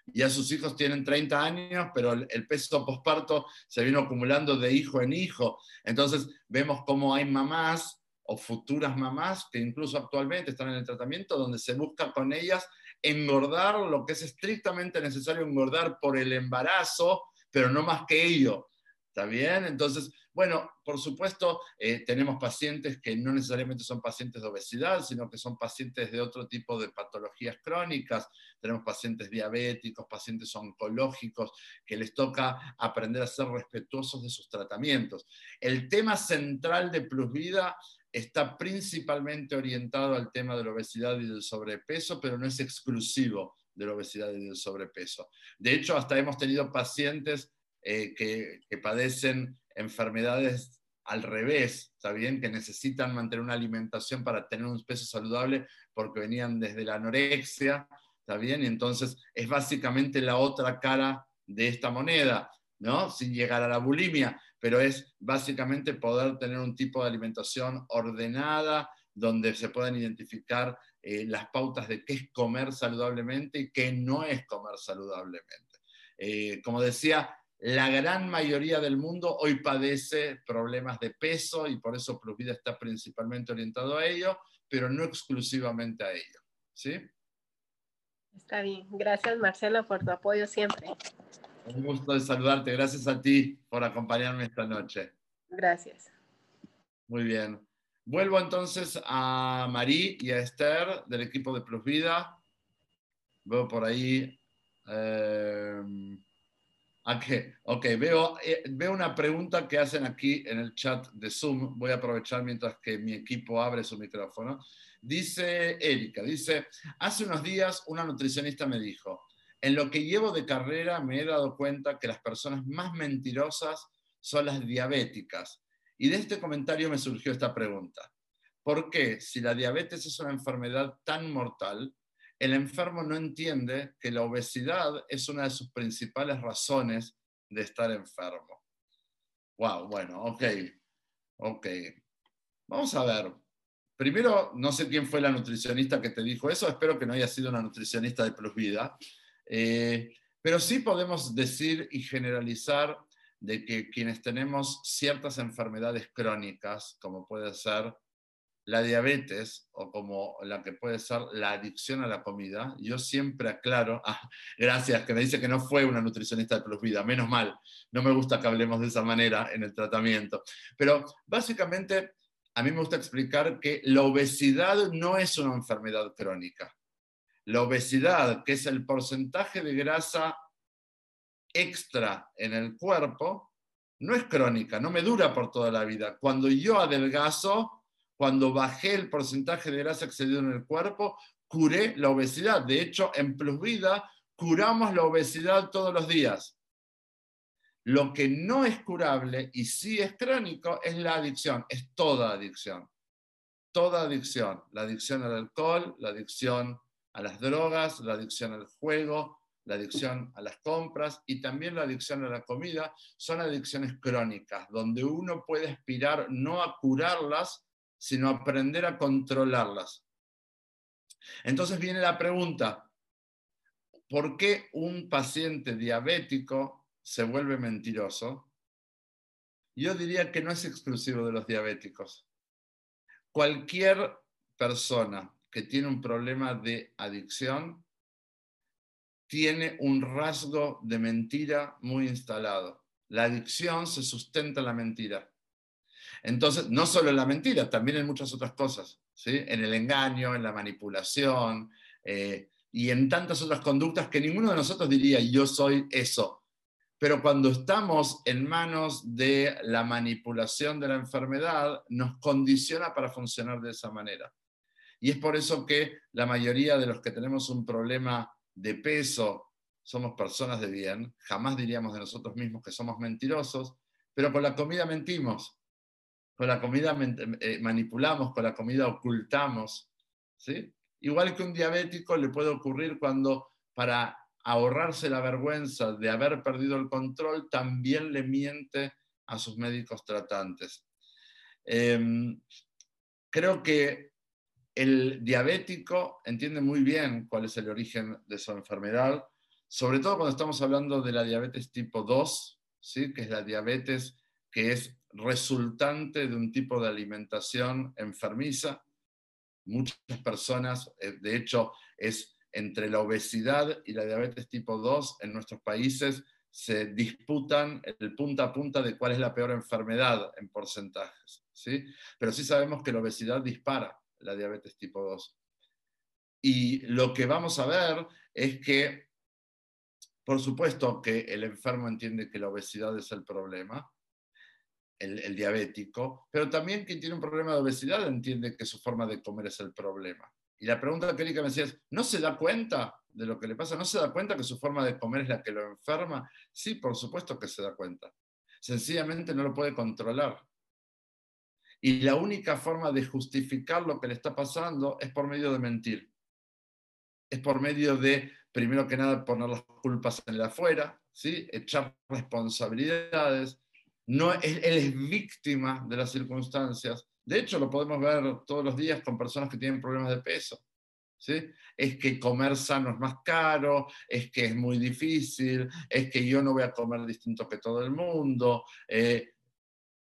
Speaker 1: Ya sus hijos tienen 30 años, pero el, peso postparto se vino acumulando de hijo en hijo. Entonces vemos cómo hay mamás o futuras mamás que incluso actualmente están en el tratamiento, donde se busca con ellas engordar lo que es estrictamente necesario engordar por el embarazo, pero no más que ello. ¿Está bien? Entonces, bueno, por supuesto, eh, tenemos pacientes que no necesariamente son pacientes de obesidad, sino que son pacientes de otro tipo de patologías crónicas. Tenemos pacientes diabéticos, pacientes oncológicos, que les toca aprender a ser respetuosos de sus tratamientos. El tema central de Plusvida está principalmente orientado al tema de la obesidad y del sobrepeso, pero no es exclusivo de la obesidad y del sobrepeso. De hecho, hasta hemos tenido pacientes eh, que, que padecen enfermedades al revés, ¿está bien? Que necesitan mantener una alimentación para tener un peso saludable porque venían desde la anorexia, ¿está bien? Y entonces es básicamente la otra cara de esta moneda. ¿no? Sin llegar a la bulimia, pero es básicamente poder tener un tipo de alimentación ordenada, donde se puedan identificar eh, las pautas de qué es comer saludablemente y qué no es comer saludablemente. Eh, como decía, la gran mayoría del mundo hoy padece problemas de peso y por eso Plus Vida está principalmente orientado a ello, pero no exclusivamente a ello. ¿sí?
Speaker 5: Está bien. Gracias, Marcelo, por tu apoyo siempre.
Speaker 1: Un gusto de saludarte. Gracias a ti por acompañarme esta noche.
Speaker 5: Gracias.
Speaker 1: Muy bien. Vuelvo entonces a Marí y a Esther del equipo de Plus Vida. Veo por ahí. Eh, ok, veo, eh, veo una pregunta que hacen aquí en el chat de Zoom. Voy a aprovechar mientras que mi equipo abre su micrófono. Dice Erika, dice, hace unos días una nutricionista me dijo, en lo que llevo de carrera me he dado cuenta que las personas más mentirosas son las diabéticas. Y de este comentario me surgió esta pregunta. ¿Por qué, si la diabetes es una enfermedad tan mortal, el enfermo no entiende que la obesidad es una de sus principales razones de estar enfermo? Wow, bueno, ok. Vamos a ver. Primero, no sé quién fue la nutricionista que te dijo eso, espero que no haya sido una nutricionista de Plus Vida, eh, pero sí podemos decir y generalizar de que quienes tenemos ciertas enfermedades crónicas, como puede ser la diabetes o como la que puede ser la adicción a la comida, yo siempre aclaro, ah, gracias, que me dice que no fue una nutricionista de Plus Vida, menos mal, no me gusta que hablemos de esa manera en el tratamiento, pero básicamente a mí me gusta explicar que la obesidad no es una enfermedad crónica. La obesidad, que es el porcentaje de grasa extra en el cuerpo, no es crónica, no me dura por toda la vida. Cuando yo adelgazo, cuando bajé el porcentaje de grasa excedido en el cuerpo, curé la obesidad. De hecho, en Plus Vida curamos la obesidad todos los días. Lo que no es curable y sí es crónico es la adicción, es toda adicción. Toda adicción, la adicción al alcohol, la adicción a las drogas, la adicción al juego, la adicción a las compras y también la adicción a la comida, son adicciones crónicas, donde uno puede aspirar no a curarlas, sino aprender a controlarlas. Entonces viene la pregunta, ¿por qué un paciente diabético se vuelve mentiroso, yo diría que no es exclusivo de los diabéticos. Cualquier persona que tiene un problema de adicción tiene un rasgo de mentira muy instalado. La adicción se sustenta en la mentira. Entonces, no solo en la mentira, también en muchas otras cosas, ¿sí? en el engaño, en la manipulación eh, y en tantas otras conductas que ninguno de nosotros diría, yo soy eso. Pero cuando estamos en manos de la manipulación de la enfermedad, nos condiciona para funcionar de esa manera. Y es por eso que la mayoría de los que tenemos un problema de peso somos personas de bien, jamás diríamos de nosotros mismos que somos mentirosos, pero con la comida mentimos, con la comida eh, manipulamos, con la comida ocultamos. ¿sí? Igual que un diabético le puede ocurrir cuando para ahorrarse la vergüenza de haber perdido el control, también le miente a sus médicos tratantes. Em, creo que el diabético entiende muy bien cuál es el origen de su enfermedad, sobre todo cuando estamos hablando de la diabetes tipo 2, ¿sí? que es la diabetes que es resultante de un tipo de alimentación enfermiza. Muchas personas, eh, de hecho, es entre la obesidad y la diabetes tipo 2 en nuestros países se disputan el punta a punta de cuál es la peor enfermedad en porcentajes. ¿sí? Pero sí sabemos que la obesidad dispara la diabetes tipo 2. Y lo que vamos a ver es que, por supuesto que el enfermo entiende que la obesidad es el problema, el, diabético, pero también quien tiene un problema de obesidad entiende que su forma de comer es el problema. Y la pregunta que Erika me decía es, ¿no se da cuenta de lo que le pasa? ¿No se da cuenta que su forma de comer es la que lo enferma? Sí, por supuesto que se da cuenta. Sencillamente no lo puede controlar. Y la única forma de justificar lo que le está pasando es por medio de mentir. Es por medio de, primero que nada, poner las culpas en el afuera, ¿sí? echar responsabilidades, no, él, es víctima de las circunstancias. De hecho, lo podemos ver todos los días con personas que tienen problemas de peso. ¿Sí? Es que comer sano es más caro, es que es muy difícil, es que yo no voy a comer distinto que todo el mundo, eh,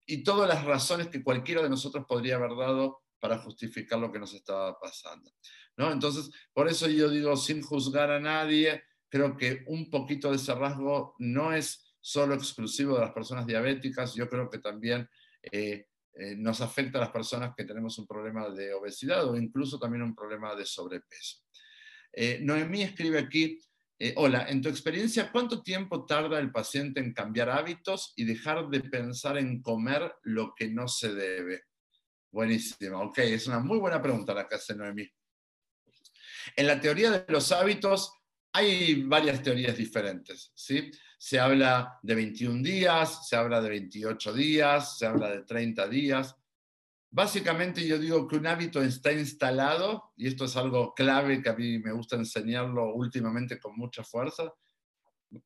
Speaker 1: y todas las razones que cualquiera de nosotros podría haber dado para justificar lo que nos estaba pasando. ¿no? Entonces, por eso yo digo, sin juzgar a nadie, creo que un poquito de ese rasgo no es solo exclusivo de las personas diabéticas, yo creo que también eh, eh, nos afecta a las personas que tenemos un problema de obesidad o incluso también un problema de sobrepeso. Eh, Noemí escribe aquí, hola, en tu experiencia, ¿cuánto tiempo tarda el paciente en cambiar hábitos y dejar de pensar en comer lo que no se debe? Buenísimo, ok, es una muy buena pregunta la que hace Noemí. En la teoría de los hábitos hay varias teorías diferentes, ¿sí? Se habla de 21 días, se habla de 28 días, se habla de 30 días. Básicamente yo digo que un hábito está instalado, y esto es algo clave que a mí me gusta enseñarlo últimamente con mucha fuerza.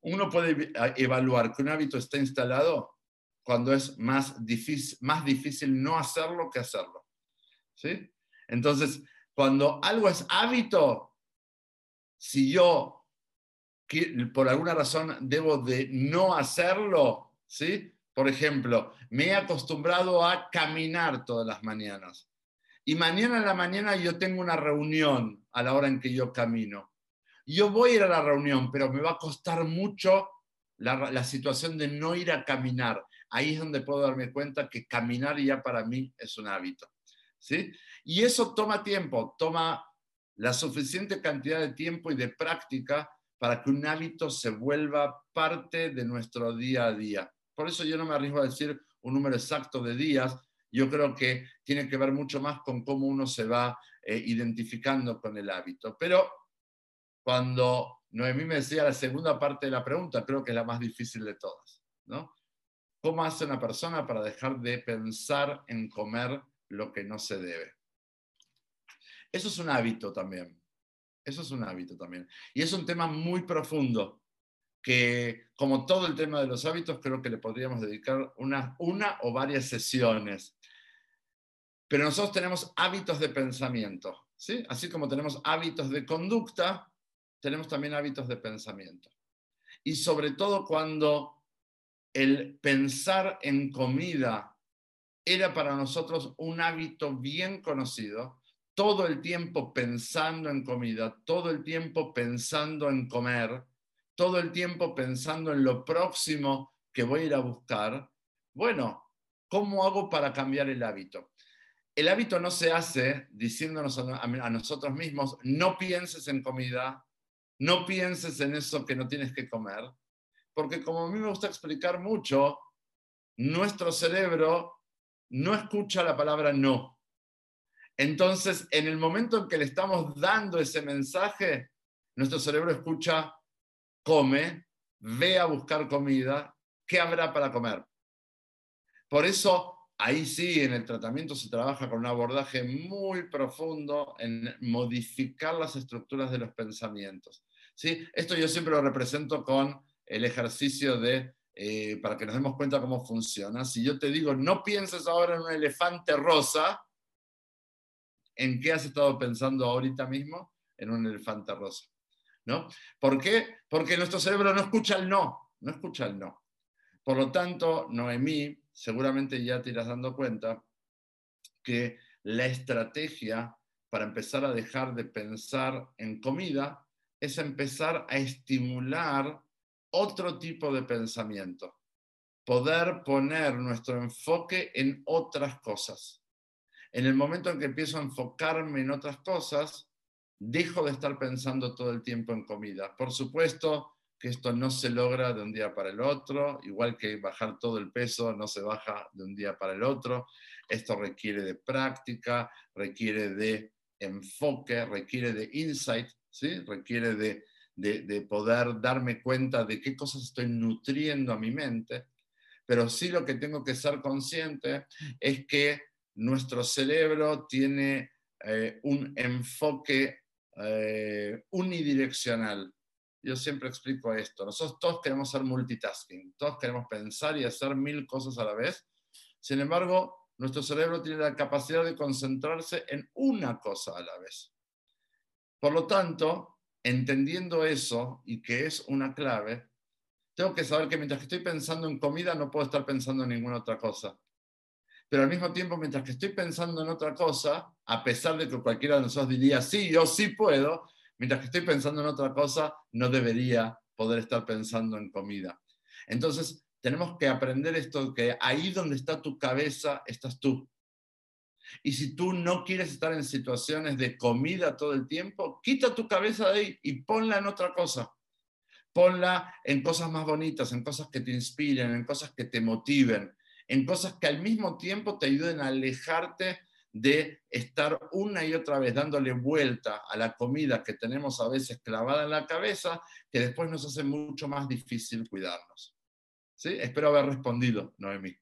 Speaker 1: Uno puede evaluar que un hábito está instalado cuando es más difícil, más difícil no hacerlo que hacerlo. ¿sí? Entonces, cuando algo es hábito, si yo por alguna razón debo de no hacerlo, ¿sí? Por ejemplo, me he acostumbrado a caminar todas las mañanas. Y mañana en la mañana yo tengo una reunión a la hora en que yo camino. Yo voy a ir a la reunión, pero me va a costar mucho la, la situación de no ir a caminar. Ahí es donde puedo darme cuenta que caminar ya para mí es un hábito. ¿sí? Y eso toma tiempo, toma la suficiente cantidad de tiempo y de práctica para que un hábito se vuelva parte de nuestro día a día. Por eso yo no me arriesgo a decir un número exacto de días, yo creo que tiene que ver mucho más con cómo uno se va eh, identificando con el hábito. Pero cuando Noemí me decía la segunda parte de la pregunta, creo que es la más difícil de todas, ¿no? ¿Cómo hace una persona para dejar de pensar en comer lo que no se debe? Eso es un hábito también. Eso es un hábito también. Y es un tema muy profundo que, como todo el tema de los hábitos, creo que le podríamos dedicar una, una o varias sesiones. Pero nosotros tenemos hábitos de pensamiento, ¿sí? Así como tenemos hábitos de conducta, tenemos también hábitos de pensamiento. Y sobre todo cuando el pensar en comida era para nosotros un hábito bien conocido, todo el tiempo pensando en comida, todo el tiempo pensando en comer, todo el tiempo pensando en lo próximo que voy a ir a buscar, bueno, ¿cómo hago para cambiar el hábito? El hábito no se hace diciéndonos a nosotros mismos, no pienses en comida, no pienses en eso que no tienes que comer, porque como a mí me gusta explicar mucho, nuestro cerebro no escucha la palabra no entonces, en el momento en que le estamos dando ese mensaje, nuestro cerebro escucha, come, ve a buscar comida, ¿qué habrá para comer? Por eso, ahí sí, en el tratamiento se trabaja con un abordaje muy profundo en modificar las estructuras de los pensamientos. ¿sí? Esto yo siempre lo represento con el ejercicio de, eh, para que nos demos cuenta cómo funciona. Si yo te digo, no pienses ahora en un elefante rosa, ¿En qué has estado pensando ahorita mismo? En un elefante rosa. ¿No? ¿Por qué? Porque nuestro cerebro no escucha el no, no escucha el no. Por lo tanto, Noemí, seguramente ya te irás dando cuenta que la estrategia para empezar a dejar de pensar en comida es empezar a estimular otro tipo de pensamiento, poder poner nuestro enfoque en otras cosas. En el momento en que empiezo a enfocarme en otras cosas, dejo de estar pensando todo el tiempo en comida. Por supuesto que esto no se logra de un día para el otro, igual que bajar todo el peso no se baja de un día para el otro. Esto requiere de práctica, requiere de enfoque, requiere de insight, ¿sí? requiere de, de poder darme cuenta de qué cosas estoy nutriendo a mi mente. Pero sí lo que tengo que ser consciente es que nuestro cerebro tiene eh, un enfoque eh, unidireccional. yo siempre explico esto. Nosotros todos queremos hacer multitasking, todos queremos pensar y hacer mil cosas a la vez. Sin embargo, nuestro cerebro tiene la capacidad de concentrarse en una cosa a la vez. Por lo tanto, entendiendo eso y que es una clave, tengo que saber que mientras que estoy pensando en comida no puedo estar pensando en ninguna otra cosa. Pero al mismo tiempo, mientras que estoy pensando en otra cosa, a pesar de que cualquiera de nosotros diría, sí, yo sí puedo, mientras que estoy pensando en otra cosa, no debería poder estar pensando en comida. Entonces, tenemos que aprender esto, que ahí donde está tu cabeza, estás tú. Y si tú no quieres estar en situaciones de comida todo el tiempo, quita tu cabeza de ahí y ponla en otra cosa. Ponla en cosas más bonitas, en cosas que te inspiren, en cosas que te motiven, en cosas que al mismo tiempo te ayuden a alejarte de estar una y otra vez dándole vuelta a la comida que tenemos a veces clavada en la cabeza, que después nos hace mucho más difícil cuidarnos. ¿Sí? Espero haber respondido, Noemí.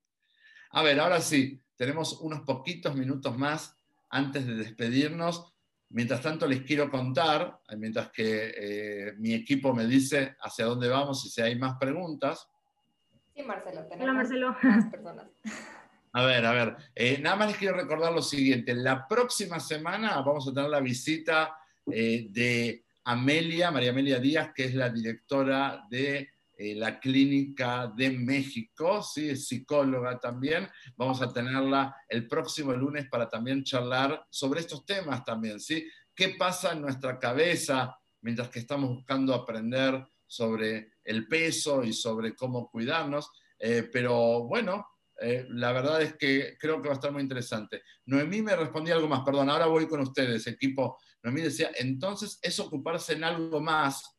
Speaker 1: A ver, ahora sí, tenemos unos poquitos minutos más antes de despedirnos. Mientras tanto, les quiero contar, mientras que eh, mi equipo me dice hacia dónde vamos y si hay más preguntas.
Speaker 2: Sí, Marcelo, tenemos
Speaker 6: Hola, Marcelo.
Speaker 2: más personas.
Speaker 1: A ver, a ver, eh, nada más les quiero recordar lo siguiente. La próxima semana vamos a tener la visita eh, de Amelia, María Amelia Díaz, que es la directora de la Clínica de México, ¿sí? es psicóloga también. Vamos a tenerla el próximo lunes para también charlar sobre estos temas también, ¿sí? ¿Qué pasa en nuestra cabeza mientras que estamos buscando aprender sobre el peso y sobre cómo cuidarnos? Eh, pero bueno, eh, la verdad es que creo que va a estar muy interesante. Noemí me respondía algo más, perdón, ahora voy con ustedes, equipo. Noemí decía, entonces es ocuparse en algo más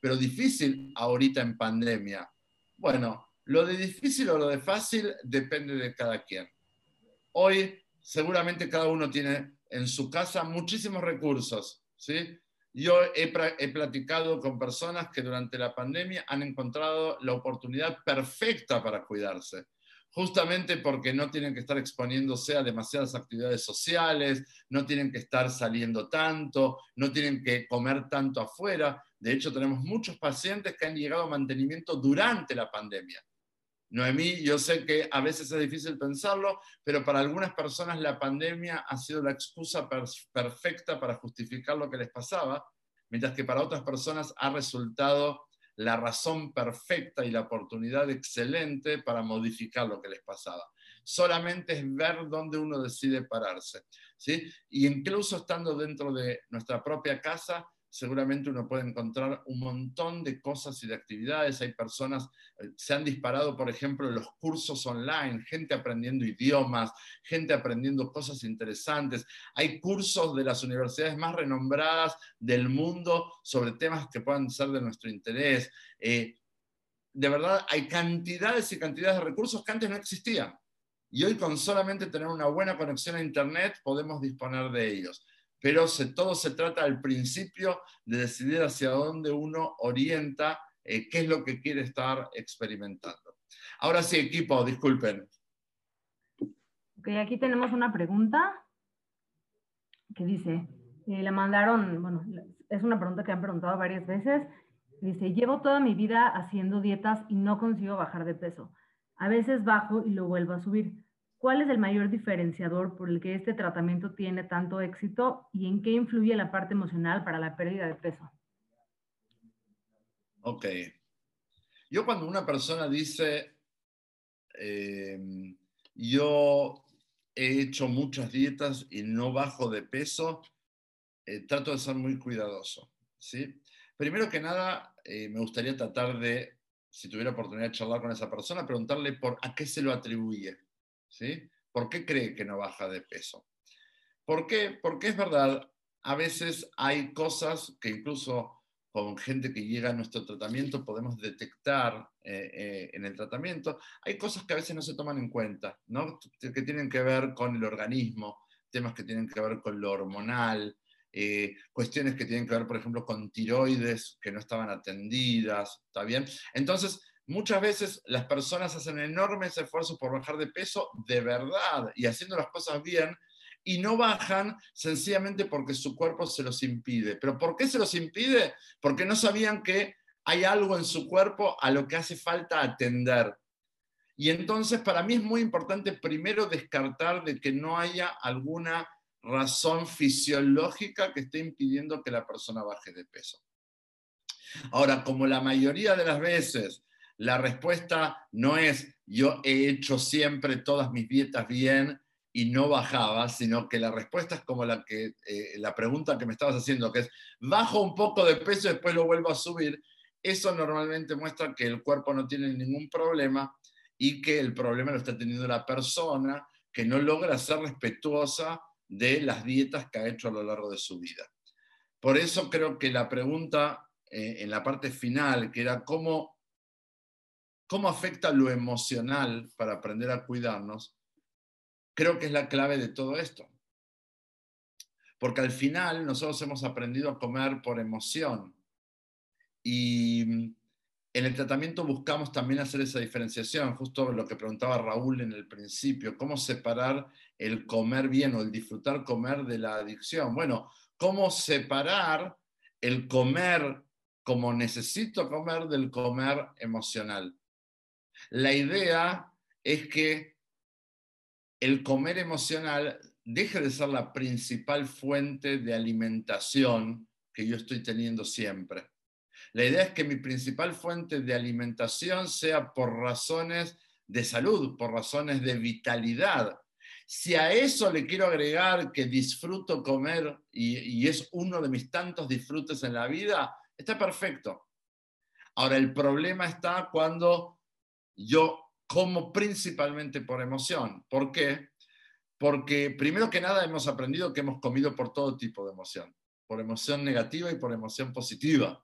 Speaker 1: pero difícil ahorita en pandemia. Bueno, lo de difícil o lo de fácil depende de cada quien. Hoy seguramente cada uno tiene en su casa muchísimos recursos, ¿sí? Yo he, platicado con personas que durante la pandemia han encontrado la oportunidad perfecta para cuidarse justamente porque no tienen que estar exponiéndose a demasiadas actividades sociales, no tienen que estar saliendo tanto, no tienen que comer tanto afuera. De hecho, tenemos muchos pacientes que han llegado a mantenimiento durante la pandemia. Noemí, yo sé que a veces es difícil pensarlo, pero para algunas personas la pandemia ha sido la excusa perfecta para justificar lo que les pasaba, mientras que para otras personas ha resultado la razón perfecta y la oportunidad excelente para modificar lo que les pasaba. Solamente es ver dónde uno decide pararse. ¿sí? Y incluso estando dentro de nuestra propia casa, seguramente uno puede encontrar un montón de cosas y de actividades. Hay personas, eh, se han disparado, por ejemplo, los cursos online, gente aprendiendo idiomas, gente aprendiendo cosas interesantes. Hay cursos de las universidades más renombradas del mundo sobre temas que puedan ser de nuestro interés. Eh, de verdad, hay cantidades y cantidades de recursos que antes no existían. Y hoy con solamente tener una buena conexión a Internet podemos disponer de ellos pero todo se trata al principio de decidir hacia dónde uno orienta eh, qué es lo que quiere estar experimentando. Ahora sí, equipo, disculpen.
Speaker 6: Ok, aquí tenemos una pregunta que dice, eh, mandaron, bueno, es una pregunta que han preguntado varias veces. Dice, llevo toda mi vida haciendo dietas y no consigo bajar de peso. A veces bajo y lo vuelvo a subir. ¿Cuál es el mayor diferenciador por el que este tratamiento tiene tanto éxito y en qué influye la parte emocional para la pérdida de peso?
Speaker 1: Ok. Yo cuando una persona dice, em, yo he hecho muchas dietas y no bajo de peso, eh, trato de ser muy cuidadoso. ¿sí? Primero que nada, eh, me gustaría tratar de, si tuviera oportunidad de charlar con esa persona, preguntarle por a qué se lo atribuye. ¿Sí? ¿Por qué cree que no baja de peso? ¿Por qué? Porque es verdad, a veces hay cosas que incluso con gente que llega a nuestro tratamiento podemos detectar eh, eh, en el tratamiento. Hay cosas que a veces no se toman en cuenta, ¿no? que tienen que ver con el organismo, temas que tienen que ver con lo hormonal, eh, cuestiones que tienen que ver, por ejemplo, con tiroides que no estaban atendidas, ¿está bien? Entonces, Muchas veces las personas hacen enormes esfuerzos por bajar de peso de verdad y haciendo las cosas bien y no bajan sencillamente porque su cuerpo se los impide. ¿Pero por qué se los impide? Porque no sabían que hay algo en su cuerpo a lo que hace falta atender. Y entonces para mí es muy importante primero descartar de que no haya alguna razón fisiológica que esté impidiendo que la persona baje de peso. Ahora, como la mayoría de las veces la respuesta no es yo he hecho siempre todas mis dietas bien y no bajaba, sino que la respuesta es como la, que, eh, la pregunta que me estabas haciendo, que es bajo un poco de peso y después lo vuelvo a subir. Eso normalmente muestra que el cuerpo no tiene ningún problema y que el problema lo está teniendo la persona que no logra ser respetuosa de las dietas que ha hecho a lo largo de su vida. Por eso creo que la pregunta eh, en la parte final, que era cómo, cómo afecta lo emocional para aprender a cuidarnos, creo que es la clave de todo esto. Porque al final nosotros hemos aprendido a comer por emoción y en el tratamiento buscamos también hacer esa diferenciación, justo lo que preguntaba Raúl en el principio, cómo separar el comer bien o el disfrutar comer de la adicción. Bueno, cómo separar el comer como necesito comer del comer emocional. La idea es que el comer emocional deje de ser la principal fuente de alimentación que yo estoy teniendo siempre. La idea es que mi principal fuente de alimentación sea por razones de salud, por razones de vitalidad. Si a eso le quiero agregar que disfruto comer y, es uno de mis tantos disfrutes en la vida, está perfecto. Ahora, el problema está cuando yo como principalmente por emoción. ¿Por qué? Porque primero que nada hemos aprendido que hemos comido por todo tipo de emoción, por emoción negativa y por emoción positiva.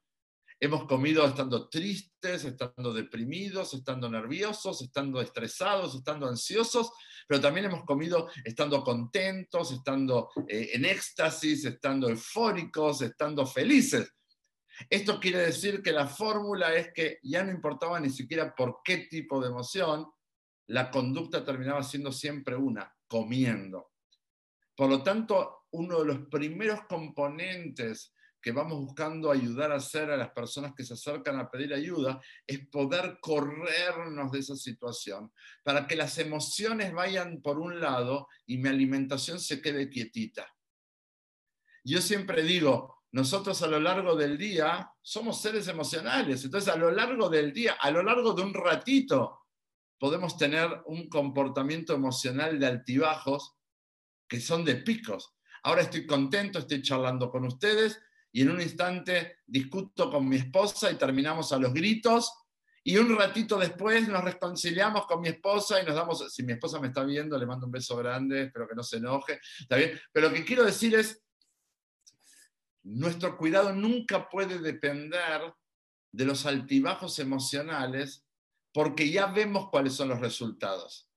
Speaker 1: Hemos comido estando tristes, estando deprimidos, estando nerviosos, estando estresados, estando ansiosos, pero también hemos comido estando contentos, estando eh, en éxtasis, estando eufóricos, estando felices. Esto quiere decir que la fórmula es que ya no importaba ni siquiera por qué tipo de emoción, la conducta terminaba siendo siempre una, comiendo. Por lo tanto, uno de los primeros componentes que vamos buscando ayudar a hacer a las personas que se acercan a pedir ayuda es poder corrernos de esa situación para que las emociones vayan por un lado y mi alimentación se quede quietita. Yo siempre digo, nosotros a lo largo del día somos seres emocionales, entonces a lo largo del día, a lo largo de un ratito, podemos tener un comportamiento emocional de altibajos que son de picos. Ahora estoy contento, estoy charlando con ustedes y en un instante discuto con mi esposa y terminamos a los gritos y un ratito después nos reconciliamos con mi esposa y nos damos, si mi esposa me está viendo, le mando un beso grande, espero que no se enoje, está bien, pero lo que quiero decir es, nuestro cuidado nunca puede depender de los altibajos emocionales porque ya vemos cuáles son los resultados.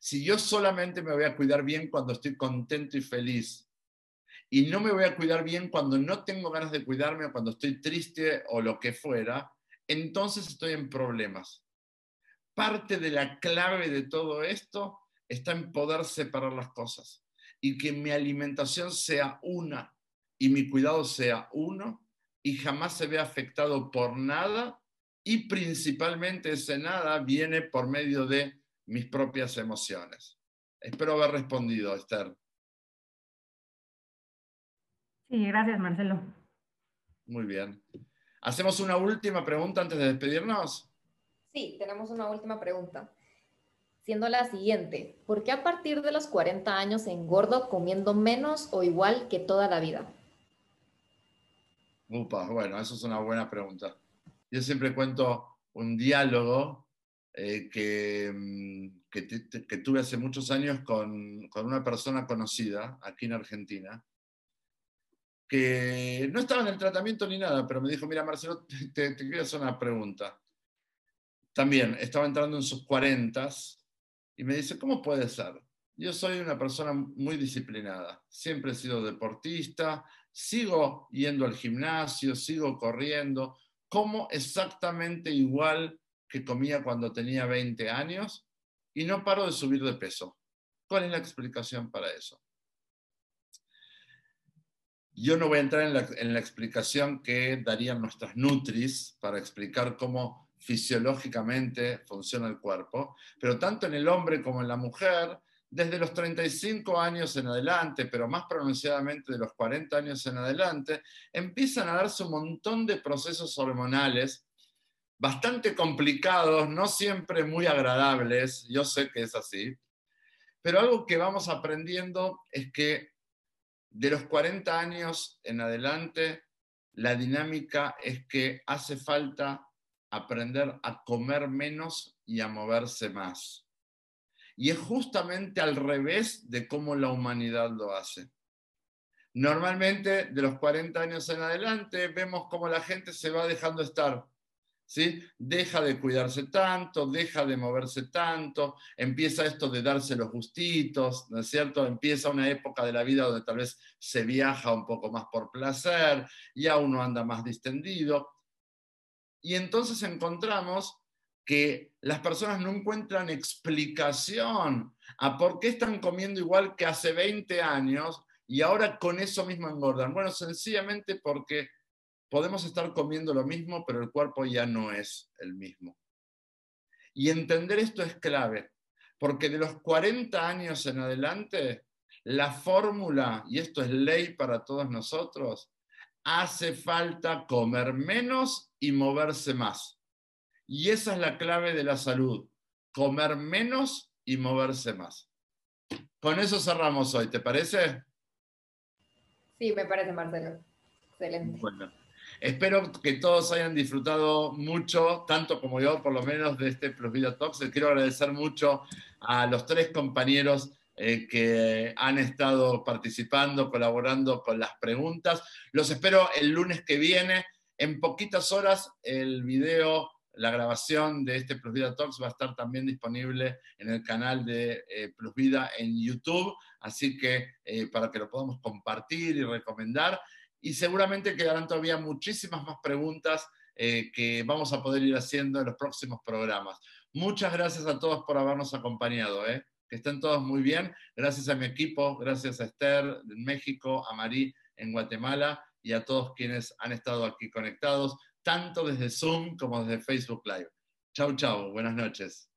Speaker 1: Si yo solamente me voy a cuidar bien cuando estoy contento y feliz y no me voy a cuidar bien cuando no tengo ganas de cuidarme o cuando estoy triste o lo que fuera, entonces estoy en problemas. Parte de la clave de todo esto está en poder separar las cosas y que mi alimentación sea una y mi cuidado sea uno y jamás se vea afectado por nada y principalmente ese nada viene por medio de mis propias emociones. Espero haber respondido, Esther.
Speaker 6: Sí, gracias, Marcelo.
Speaker 1: Muy bien. ¿Hacemos una última pregunta antes de despedirnos?
Speaker 2: Sí, tenemos una última pregunta. Siendo la siguiente, ¿por qué a partir de los 40 años engordo comiendo menos o igual que toda la vida?
Speaker 1: Upa, bueno, eso es una buena pregunta. Yo siempre cuento un diálogo eh, que, mm, que, tuve hace muchos años con, con una persona conocida aquí en Argentina, que no estaba en el tratamiento ni nada, pero me dijo, mira Marcelo, te, te quiero hacer una pregunta. También estaba entrando en sus cuarentas y me dice, ¿cómo puede ser? Yo soy una persona muy disciplinada, siempre he sido deportista, sigo yendo al gimnasio, sigo corriendo, como exactamente igual que comía cuando tenía 20 años y no paro de subir de peso. ¿Cuál es la explicación para eso? Yo no voy a entrar en la, la explicación que darían nuestras Nutris para explicar cómo fisiológicamente funciona el cuerpo, pero tanto en el hombre como en la mujer, desde los 35 años en adelante, pero más pronunciadamente de los 40 años en adelante, empiezan a darse un montón de procesos hormonales bastante complicados, no siempre muy agradables, yo sé que es así, pero algo que vamos aprendiendo es que de los 40 años en adelante, la dinámica es que hace falta aprender a comer menos y a moverse más. Y es justamente al revés de cómo la humanidad lo hace. Normalmente, de los 40 años en adelante, vemos cómo la gente se va dejando estar ¿sí? Deja de cuidarse tanto, deja de moverse tanto, empieza esto de darse los gustitos, ¿no es cierto? Empieza una época de la vida donde tal vez se viaja un poco más por placer, ya uno anda más distendido. Y entonces encontramos que las personas no encuentran explicación a por qué están comiendo igual que hace 20 años y ahora con eso mismo engordan. Bueno, sencillamente porque podemos estar comiendo lo mismo, pero el cuerpo ya no es el mismo. Y entender esto es clave, porque de los 40 años en adelante, la fórmula, y esto es ley para todos nosotros, hace falta comer menos y moverse más. Y esa es la clave de la salud, comer menos y moverse más. Con eso cerramos hoy, ¿te parece?
Speaker 2: Sí, me parece, Marcelo. Excelente.
Speaker 1: Bueno. Espero que todos hayan disfrutado mucho, tanto como yo, por lo menos, de este Plus Vida Talks. Les quiero agradecer mucho a los tres compañeros eh, que han estado participando, colaborando con las preguntas. Los espero el lunes que viene. En poquitas horas el video, la grabación de este Plus Vida Talks va a estar también disponible en el canal de eh, Plus Vida en YouTube, así que eh, para que lo podamos compartir y recomendar y seguramente quedarán todavía muchísimas más preguntas eh, que vamos a poder ir haciendo en los próximos programas. Muchas gracias a todos por habernos acompañado. ¿eh? Que estén todos muy bien. Gracias a mi equipo, gracias a Esther en México, a Marí en Guatemala y a todos quienes han estado aquí conectados, tanto desde Zoom como desde Facebook Live. Chau, chau. Buenas noches.